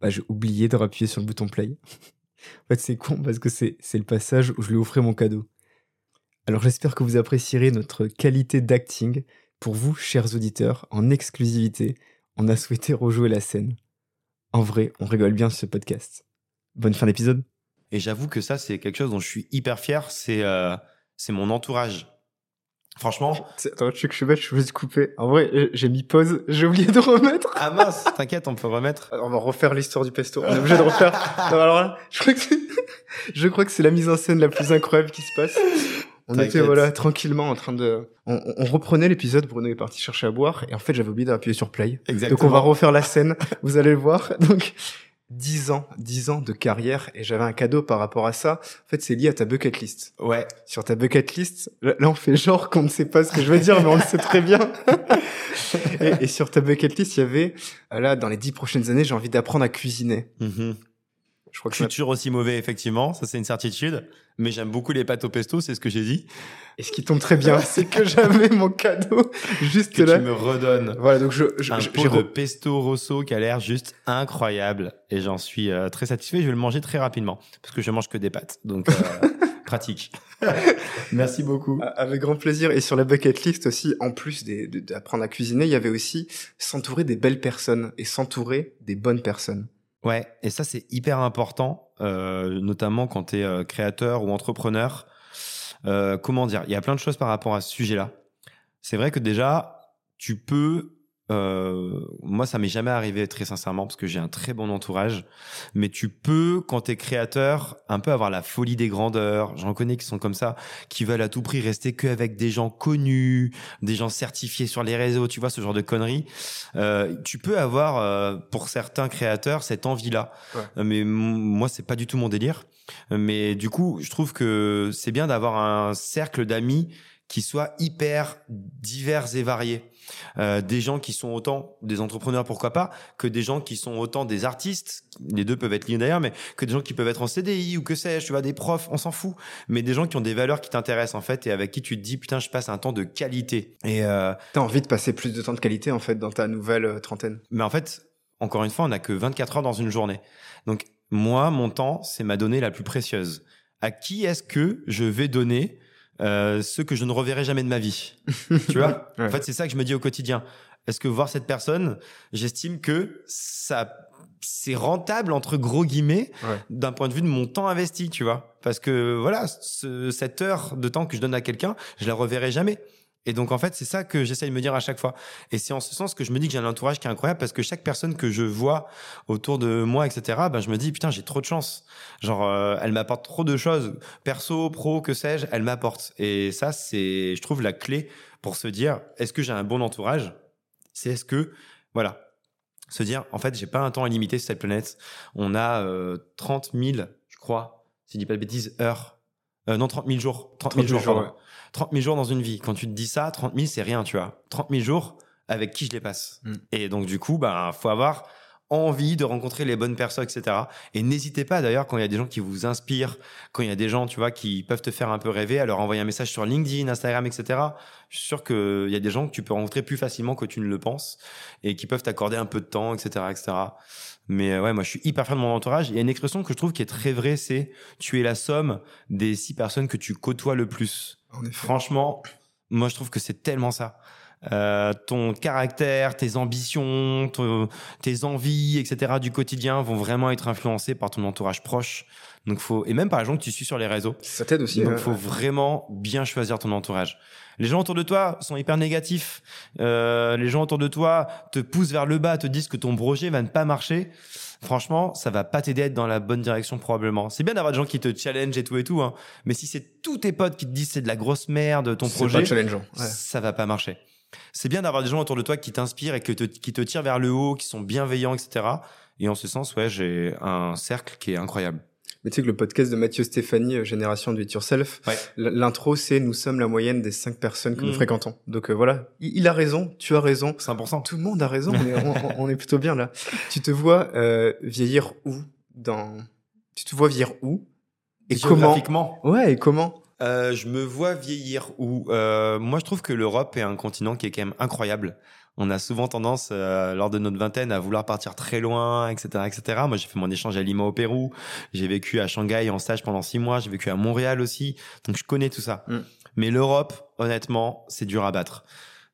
bah, j'ai oublié de rappuyer sur le bouton play. en fait, c'est con parce que c'est, c'est le passage où je lui offrais mon cadeau. Alors, j'espère que vous apprécierez notre qualité d'acting. Pour vous, chers auditeurs, en exclusivité, on a souhaité rejouer la scène. En vrai, on rigole bien sur ce podcast. Bonne fin d'épisode. Et j'avoue que ça, c'est quelque chose dont je suis hyper fier. C'est euh, c'est mon entourage. Franchement. Attends, tu sais que je suis bête, je vais te couper. En vrai, j'ai mis pause, j'ai oublié de remettre. Ah mince, t'inquiète, on peut remettre. On va refaire l'histoire du pesto. On est obligé de refaire. alors là, je crois que je crois que c'est la mise en scène la plus incroyable qui se passe. On était voilà tranquillement en train de, on, on reprenait l'épisode. Bruno est parti chercher à boire et en fait j'avais oublié d'appuyer sur play. Exactement. Donc on va refaire la scène. Vous allez le voir. Donc 10 ans, 10 ans de carrière et j'avais un cadeau par rapport à ça. En fait, c'est lié à ta bucket list. Ouais. Sur ta bucket list, là, on fait genre qu'on ne sait pas ce que je veux dire, mais on le sait très bien. et, sur ta bucket list, il y avait, là, dans les 10 prochaines années, j'ai envie d'apprendre à cuisiner. Mm-hmm. Je crois que Futur aussi mauvais, effectivement, ça c'est une certitude. Mais j'aime beaucoup les pâtes au pesto, c'est ce que j'ai dit. Et ce qui tombe très bien, c'est que j'avais mon cadeau juste que là. Tu me redonnes. Voilà, donc je, je un pot de pesto rosso qui a l'air juste incroyable et j'en suis euh, très satisfait. Je vais le manger très rapidement parce que je mange que des pâtes, donc euh, pratique. Merci beaucoup. Avec grand plaisir. Et sur la bucket list aussi, en plus d'apprendre à cuisiner, il y avait aussi s'entourer des belles personnes et s'entourer des bonnes personnes. Ouais, et ça c'est hyper important, euh, notamment quand tu es euh, créateur ou entrepreneur. Euh, comment dire? Il y a plein de choses par rapport à ce sujet-là. C'est vrai que déjà, tu peux euh, moi, ça m'est jamais arrivé très sincèrement parce que j'ai un très bon entourage. Mais tu peux, quand t'es créateur, un peu avoir la folie des grandeurs. J'en connais qui sont comme ça, qui veulent à tout prix rester que avec des gens connus, des gens certifiés sur les réseaux. Tu vois ce genre de conneries. Euh, tu peux avoir, euh, pour certains créateurs, cette envie-là. Ouais. Mais moi, c'est pas du tout mon délire. Mais du coup, je trouve que c'est bien d'avoir un cercle d'amis qui soit hyper divers et variés. Euh, des gens qui sont autant des entrepreneurs, pourquoi pas, que des gens qui sont autant des artistes, les deux peuvent être liés d'ailleurs, mais que des gens qui peuvent être en CDI ou que sais-je, tu vois, des profs, on s'en fout, mais des gens qui ont des valeurs qui t'intéressent en fait et avec qui tu te dis putain, je passe un temps de qualité. Et euh, T'as envie de passer plus de temps de qualité en fait dans ta nouvelle euh, trentaine. mais en fait, encore une fois, on n'a que 24 heures dans une journée. Donc moi, mon temps, c'est ma donnée la plus précieuse. À qui est-ce que je vais donner euh, ce que je ne reverrai jamais de ma vie Tu vois? Ouais. En fait, c'est ça que je me dis au quotidien. Est-ce que voir cette personne, j'estime que ça c'est rentable entre gros guillemets Ouais. d'un point de vue de mon temps investi, tu vois? Parce que voilà, ce- cette heure de temps que je donne à quelqu'un, je la reverrai jamais. Et donc en fait, c'est ça que j'essaye de me dire à chaque fois. Et c'est en ce sens que je me dis que j'ai un entourage qui est incroyable parce que chaque personne que je vois autour de moi, etc., ben je me dis putain j'ai trop de chance. Genre euh, elle m'apporte trop de choses, perso, pro, que sais-je, elle m'apporte. Et ça c'est, je trouve la clé pour se dire est-ce que j'ai un bon entourage? C'est est-ce que voilà se dire en fait j'ai pas un temps illimité sur cette planète. On a euh, 30 000, je crois, si je dis pas de bêtises, heures. Euh, non 30 000 jours. 30 000 jours. pardon. 30 000 jours dans une vie. Quand tu te dis ça, 30 000, c'est rien, tu vois. 30 000 jours, avec qui je les passe. Mm. Et donc, du coup, ben, faut avoir envie de rencontrer les bonnes personnes, etc. Et n'hésitez pas, d'ailleurs, quand il y a des gens qui vous inspirent, quand il y a des gens, tu vois, qui peuvent te faire un peu rêver, à leur envoyer un message sur LinkedIn, Instagram, etc. Je suis sûr qu'il y a des gens que tu peux rencontrer plus facilement que tu ne le penses et qui peuvent t'accorder un peu de temps, etc., etc. Mais euh, ouais, moi, je suis hyper fan de mon entourage. Il y a une expression que je trouve qui est très vraie, c'est tu es la somme des six personnes que tu côtoies le plus. Franchement, moi je trouve que c'est tellement ça. Euh, ton caractère, tes ambitions, tes envies, etc. du quotidien vont vraiment être influencés par ton entourage proche. Donc faut et même par les gens que tu suis sur les réseaux. Ça t'aide aussi. Donc faut vraiment bien choisir ton entourage. Les gens autour de toi sont hyper négatifs. Euh, les gens autour de toi te poussent vers le bas, te disent que ton projet va ne pas marcher. Franchement, ça va pas t'aider à être dans la bonne direction probablement. C'est bien d'avoir des gens qui te challenge et tout et tout, hein. mais si c'est tous tes potes qui te disent c'est de la grosse merde ton projet, pas challengeant. Ouais. ça va pas marcher. C'est bien d'avoir des gens autour de toi qui t'inspirent et que te- qui te tirent vers le haut, qui sont bienveillants, etc. Et en ce sens, ouais, j'ai un cercle qui est incroyable. Mais tu sais que le podcast de Mathieu Stéphanie, euh, Génération Do It Yourself, Ouais. l'intro c'est nous sommes la moyenne des cinq personnes que nous Mm. fréquentons. Donc euh, voilà, il, il a raison, tu as raison. 100%. Tout le monde a raison, mais on, on- on est plutôt bien là. Tu te vois euh, vieillir où dans Tu te vois vieillir où? Et comment? Ouais, et comment? Euh, je me vois vieillir où euh, Moi, je trouve que l'Europe est un continent qui est quand même incroyable. On a souvent tendance, euh, lors de notre vingtaine, à vouloir partir très loin, etc., etc. Moi, j'ai fait mon échange à Lima au Pérou. J'ai vécu à Shanghai en stage pendant six mois. J'ai vécu à Montréal aussi. Donc, je connais tout ça. Mm. Mais l'Europe, honnêtement, c'est dur à battre.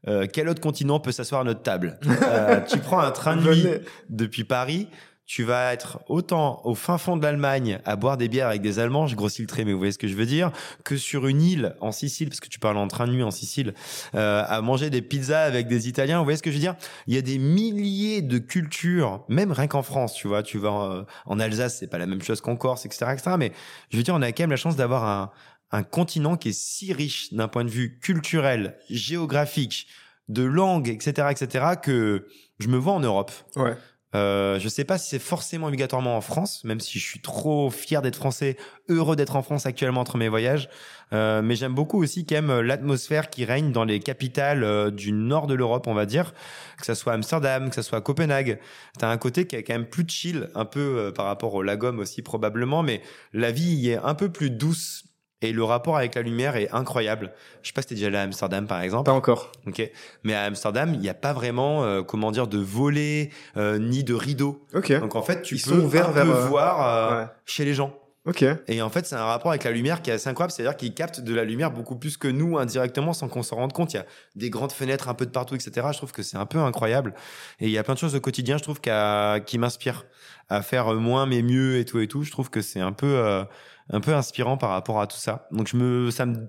Euh, quel autre continent peut s'asseoir à notre table? Euh, Tu prends un train de nuit depuis Paris, tu vas être autant au fin fond de l'Allemagne à boire des bières avec des Allemands, je grossis le trait, mais vous voyez ce que je veux dire, que sur une île en Sicile, parce que tu parles en train de nuit en Sicile, euh, à manger des pizzas avec des Italiens, vous voyez ce que je veux dire? Il y a des milliers de cultures, même rien qu'en France, tu vois, tu vas euh, en Alsace, c'est pas la même chose qu'en Corse, etc., etc., mais je veux dire, on a quand même la chance d'avoir un, un continent qui est si riche d'un point de vue culturel, géographique, de langue, etc., etc., que je me vois en Europe. Ouais. Euh, je sais pas si c'est forcément obligatoirement en France, même si je suis trop fier d'être français, heureux d'être en France actuellement entre mes voyages. Euh, mais j'aime beaucoup aussi quand même l'atmosphère qui règne dans les capitales euh, du nord de l'Europe, on va dire, que ça soit Amsterdam, que ça soit Copenhague. T'as un côté qui est quand même plus chill, un peu euh, par rapport au Lagom aussi probablement, mais la vie y est un peu plus douce. Et le rapport avec la lumière est incroyable. Je sais pas si t'es déjà allé à Amsterdam par exemple. Pas encore. Ok. Mais à Amsterdam, il n'y a pas vraiment, euh, comment dire, de volets euh, ni de rideaux. Ok. Donc en fait, tu Ils peux sont un vers, peu euh, voir euh, ouais. chez les gens. Ok. Et en fait, c'est un rapport avec la lumière qui est assez incroyable. C'est-à-dire qu'ils captent de la lumière beaucoup plus que nous indirectement sans qu'on s'en rende compte. Il y a des grandes fenêtres un peu de partout, etc. Je trouve que c'est un peu incroyable. Et il y a plein de choses au quotidien, je trouve, qu'à- qui m'inspirent à faire moins mais mieux et tout et tout. Je trouve que c'est un peu euh, un peu inspirant par rapport à tout ça. Donc je me, ça me,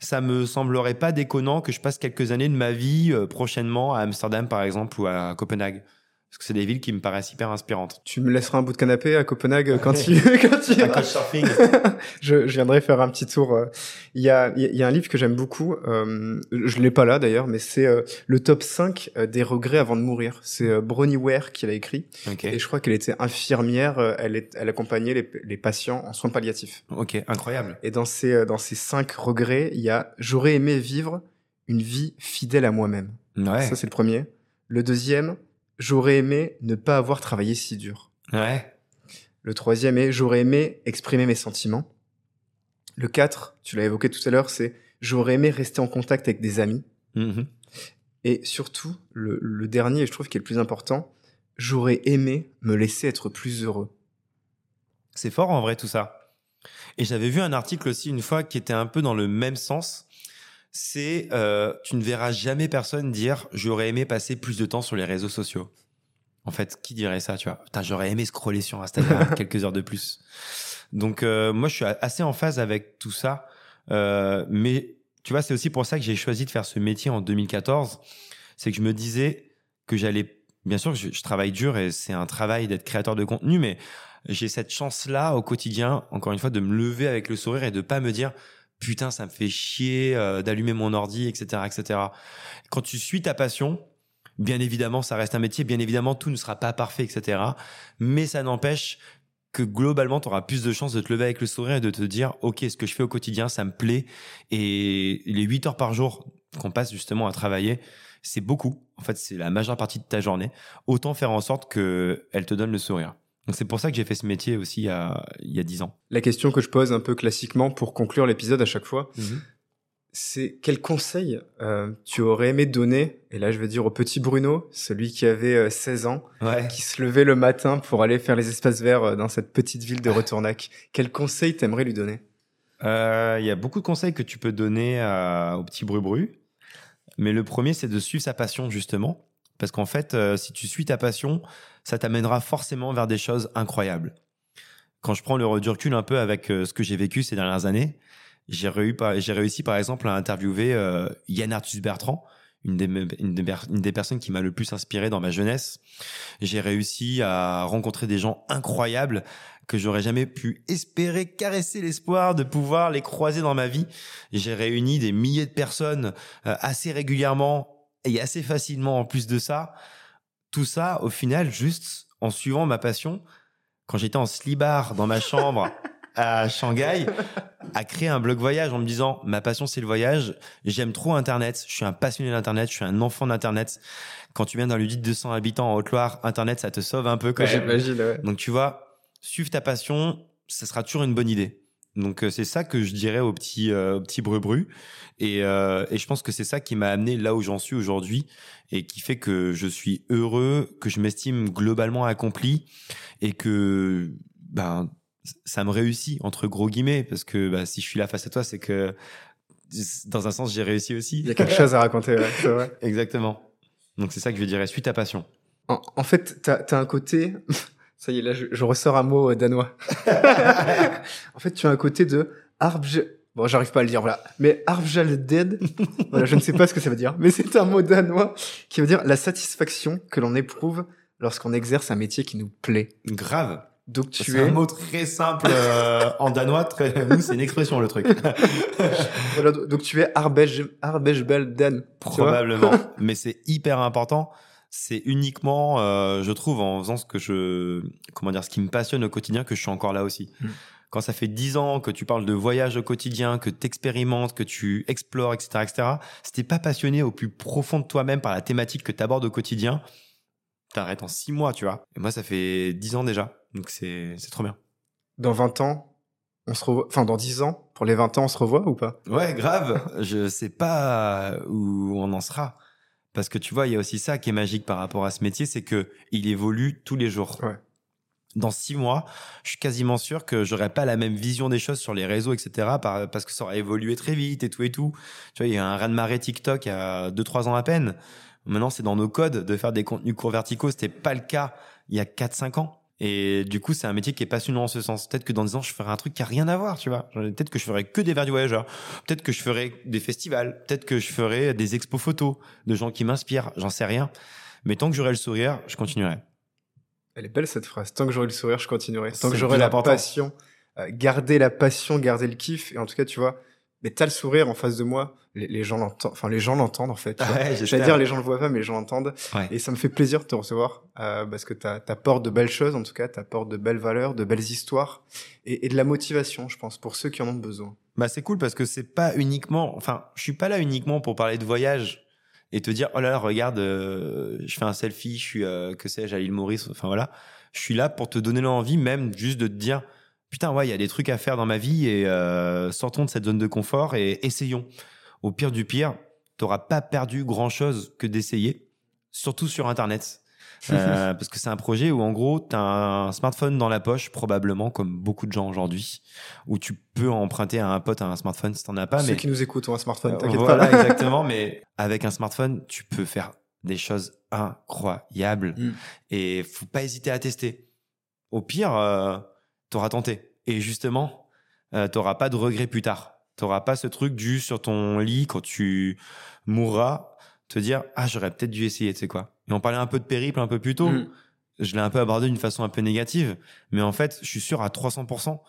ça me semblerait pas déconnant que je passe quelques années de ma vie euh, prochainement à Amsterdam par exemple ou à Copenhague. Parce que c'est des villes qui me paraissent hyper inspirantes. Tu me laisseras un bout de canapé à Copenhague quand tu quand tu surfing. je, je viendrai faire un petit tour. euh. Il y a, il y a un livre que j'aime beaucoup. Euh, je l'ai pas là d'ailleurs, mais c'est euh, le top 5 euh, des regrets avant de mourir. C'est euh, Bronnie Ware qui l'a écrit. Ok. Et je crois qu'elle était infirmière. Elle, est, elle accompagnait les, les patients en soins palliatifs. Ok. Incroyable. Et dans ces, dans ces cinq regrets, il y a j'aurais aimé vivre une vie fidèle à moi-même. Ouais. Ça, c'est le premier. Le deuxième, j'aurais aimé ne pas avoir travaillé si dur. Ouais. Le troisième est j'aurais aimé exprimer mes sentiments. Le 4, tu l'as évoqué tout à l'heure, c'est j'aurais aimé rester en contact avec des amis. Mhm. Et surtout, le, le dernier, je trouve qui est le plus important, j'aurais aimé me laisser être plus heureux. C'est fort en vrai tout ça. Et j'avais vu un article aussi une fois qui était un peu dans le même sens. C'est euh, tu ne verras jamais personne dire j'aurais aimé passer plus de temps sur les réseaux sociaux. En fait, qui dirait ça, tu vois? Putain, j'aurais aimé scroller sur Instagram quelques heures de plus. Donc euh, moi, je suis assez en phase avec tout ça. Euh, mais tu vois, c'est aussi pour ça que j'ai choisi de faire ce métier en 2014. C'est que je me disais que j'allais, bien sûr, je, je travaille dur et c'est un travail d'être créateur de contenu, mais j'ai cette chance-là au quotidien, encore une fois, de me lever avec le sourire et de pas me dire putain, ça me fait chier euh, d'allumer mon ordi, etc., etc. Quand tu suis ta passion, bien évidemment, ça reste un métier, bien évidemment, tout ne sera pas parfait, etc. Mais ça n'empêche que globalement, tu auras plus de chances de te lever avec le sourire et de te dire, OK, ce que je fais au quotidien, ça me plaît. Et les 8 heures par jour qu'on passe justement à travailler, c'est beaucoup. En fait, c'est la majeure partie de ta journée. Autant faire en sorte que elle te donne le sourire. Donc c'est pour ça que j'ai fait ce métier aussi il y a, il y a 10 ans. La question que je pose un peu classiquement pour conclure l'épisode à chaque fois, c'est quel conseil euh, tu aurais aimé donner, et là je vais dire au petit Bruno, celui qui avait euh, 16 ans, Ouais. qui se levait le matin pour aller faire les espaces verts euh, dans cette petite ville de Retournac. Quel conseil t'aimerais lui donner? Euh, Il y a beaucoup de conseils que tu peux donner à- au petit bru-bru. Mais le premier, c'est de suivre sa passion, justement. Parce qu'en fait, euh, si tu suis ta passion, ça t'amènera forcément vers des choses incroyables. Quand je prends le recul un peu avec euh, ce que j'ai vécu ces dernières années, j'ai réussi, par- exemple à interviewer euh, Yann Arthus Bertrand, une des, une des personnes qui m'a le plus inspiré dans ma jeunesse. J'ai réussi à rencontrer des gens incroyables que j'aurais jamais pu espérer caresser l'espoir de pouvoir les croiser dans ma vie. J'ai réuni des milliers de personnes euh, assez régulièrement et assez facilement en plus de ça. Tout ça, au final, juste en suivant ma passion, quand j'étais en slibard dans ma chambre à Shanghai, à créer un blog voyage en me disant ma passion c'est le voyage, j'aime trop Internet, je suis un passionné d'Internet, je suis un enfant d'Internet. Quand tu viens d'un lieu de 200 habitants en Haute-Loire, Internet ça te sauve un peu quand même. J'imagine, ouais. Donc tu vois, suivre ta passion, ça sera toujours une bonne idée. Donc euh, c'est ça que je dirais au petit euh, au petit bru et, euh, et je pense que c'est ça qui m'a amené là où j'en suis aujourd'hui et qui fait que je suis heureux, que je m'estime globalement accompli et que ben ça me réussit entre gros guillemets parce que bah, si je suis là face à toi c'est que dans un sens j'ai réussi aussi. Il y a quelque chose à raconter, ouais, c'est vrai. Exactement. Donc c'est ça que je dirais, suis ta passion. En, en fait, t'as as un côté... Ça y est, là, je, je ressors un mot euh, danois. en fait, tu as un côté de Arbj... Bon, j'arrive pas à le dire, voilà. Mais Arvjaldead, voilà, je ne sais pas ce que ça veut dire, mais c'est un mot danois qui veut dire la satisfaction que l'on éprouve lorsqu'on exerce un métier qui nous plaît. Grave. Donc tu C'est es... un mot très simple euh, en danois. Très... Nous, c'est une expression le truc. Voilà, donc tu es Arbej, Arbejbalden. Probablement. Mais c'est hyper important. C'est uniquement, euh, je trouve, en faisant ce que je, comment dire, ce qui me passionne au quotidien, que je suis encore là aussi. Mm. Quand ça fait dix ans que tu parles de voyage au quotidien, que tu expérimentes, que tu explores, etc., etc., si t'es pas passionné au plus profond de toi-même par la thématique que tu abordes au quotidien, t'arrêtes en six mois, tu vois. Et moi, ça fait dix ans déjà. Donc c'est, c'est trop bien. Dans 20 ans, on se revoit... Enfin, dans 10 ans, pour les 20 ans, on se revoit ou pas? Ouais, grave. je sais pas où on en sera. Parce que tu vois, il y a aussi ça qui est magique par rapport à ce métier, c'est que il évolue tous les jours. Ouais. Dans six mois, je suis quasiment sûr que j'aurai pas la même vision des choses sur les réseaux, etc. par- parce que ça aura évolué très vite et tout et tout. Tu vois, il y a un raz de marée TikTok il y a deux, trois ans à peine. Maintenant, c'est dans nos codes de faire des contenus courts verticaux. C'était pas le cas il y a quatre, cinq ans. Et du coup, c'est un métier qui est passionnant en ce sens. Peut-être que dans 10 ans, je ferai un truc qui a rien à voir, tu vois. Peut-être que je ferai que des verres du voyageur. Peut-être que je ferai des festivals. Peut-être que je ferai des expos photos de gens qui m'inspirent. J'en sais rien. Mais tant que j'aurai le sourire, je continuerai. Elle est belle cette phrase. Tant que j'aurai le sourire, je continuerai. Tant que j'aurai la passion, euh, garder la passion, garder le kiff. Et en tout cas, tu vois, mais t'as le sourire en face de moi. Les, gens l'entendent. Enfin, les gens l'entendent en fait. Ouais, J'allais dire les gens le voient pas, mais les gens l'entendent. Et ça me fait plaisir de te recevoir euh, parce que t'apportes de belles choses, en tout cas, t'apportes de belles valeurs, de belles histoires et, de la motivation, je pense, pour ceux qui en ont besoin. Bah c'est cool parce que c'est pas uniquement. Enfin, je suis pas là uniquement pour parler de voyage et te dire oh là là regarde, euh, je fais un selfie, je suis euh, que sais-je à l'île Maurice. Enfin voilà, je suis là pour te donner l'envie même juste de te dire putain, ouais, il y a des trucs à faire dans ma vie et euh, sortons de cette zone de confort et essayons. Au pire du pire, t'auras pas perdu grand chose que d'essayer, surtout sur Internet. Euh, parce que c'est un projet où en gros tu as un smartphone dans la poche probablement comme beaucoup de gens aujourd'hui où tu peux emprunter à un pote un smartphone si t'en as pas ceux mais qui nous écoutent ont un smartphone euh, t'inquiète voilà, pas exactement mais avec un smartphone tu peux faire des choses incroyables mm. et faut pas hésiter à tester au pire euh, t'auras tenté. Et justement, euh, t'auras pas de regret plus tard. T'auras pas ce truc du sur ton lit quand tu mourras, te dire ah j'aurais peut-être dû essayer, tu sais quoi. Et on parlait un peu de périple un peu plus tôt. Mm. Je l'ai un peu abordé d'une façon un peu négative, mais en fait, je suis sûr à 300%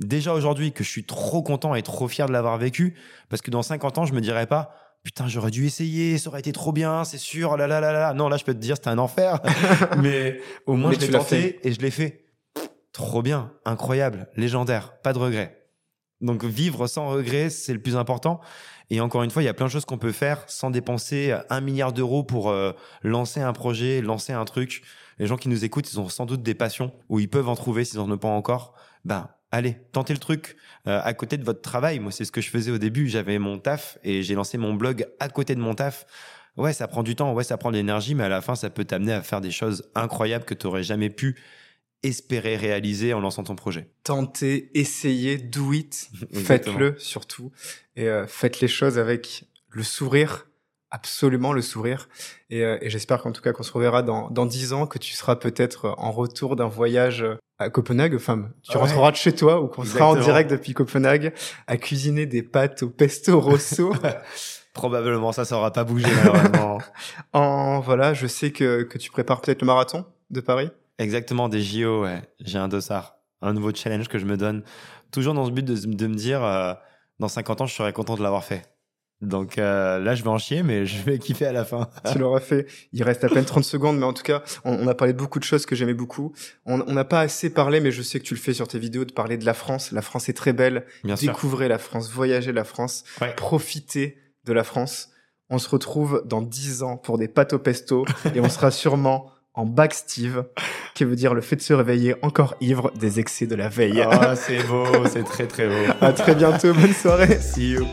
déjà aujourd'hui que je suis trop content et trop fier de l'avoir vécu parce que dans 50 ans, je me dirais pas putain, j'aurais dû essayer, ça aurait été trop bien, c'est sûr, là là là là. Non, là, je peux te dire, c'était un enfer, mais au moins je l'ai tenté et je l'ai fait. Trop bien, incroyable, légendaire, pas de regret. Donc vivre sans regret, c'est le plus important. Et encore une fois, il y a plein de choses qu'on peut faire sans dépenser un milliard d'euros pour euh, lancer un projet, lancer un truc. Les gens qui nous écoutent, ils ont sans doute des passions où ils peuvent en trouver s'ils n'en ont pas encore. Ben, allez, tentez le truc euh, à côté de votre travail. Moi, c'est ce que je faisais au début. J'avais mon taf et j'ai lancé mon blog à côté de mon taf. Ouais, ça prend du temps, ouais, ça prend de l'énergie, mais à la fin, ça peut t'amener à faire des choses incroyables que tu n'aurais jamais pu espérer réaliser en lançant ton projet Tentez, essayez, do it, faites-le surtout. Et euh, faites les choses avec le sourire, absolument le sourire. Et, euh, et j'espère qu'en tout cas qu'on se reverra dans dans dix ans, que tu seras peut-être en retour d'un voyage à Copenhague. Enfin, tu rentreras de chez toi ou qu'on sera en direct depuis Copenhague à cuisiner des pâtes au pesto rosso. Probablement, ça, ça aura pas bougé malheureusement. en voilà, je sais que que tu prépares peut-être le marathon de Paris. Exactement, des JO, ouais. J'ai un dossard. Un nouveau challenge que je me donne. Toujours dans ce but de, de me dire, euh, dans 50 ans, je serais content de l'avoir fait. Donc euh, là, je vais en chier, mais je vais kiffer à la fin. tu l'auras fait. Il reste à peine 30 secondes, mais en tout cas, on, a parlé de beaucoup de choses que j'aimais beaucoup. On n'a pas assez parlé, mais je sais que tu le fais sur tes vidéos, de parler de la France. La France est très belle. Bien Découvrez la France, voyagez la France, profitez de la France. On se retrouve dans 10 ans pour des pâtes au pesto et on sera sûrement en back Steve, qui veut dire le fait de se réveiller encore ivre des excès de la veille. Ah, c'est beau, c'est très très beau. À très bientôt, bonne soirée. See you.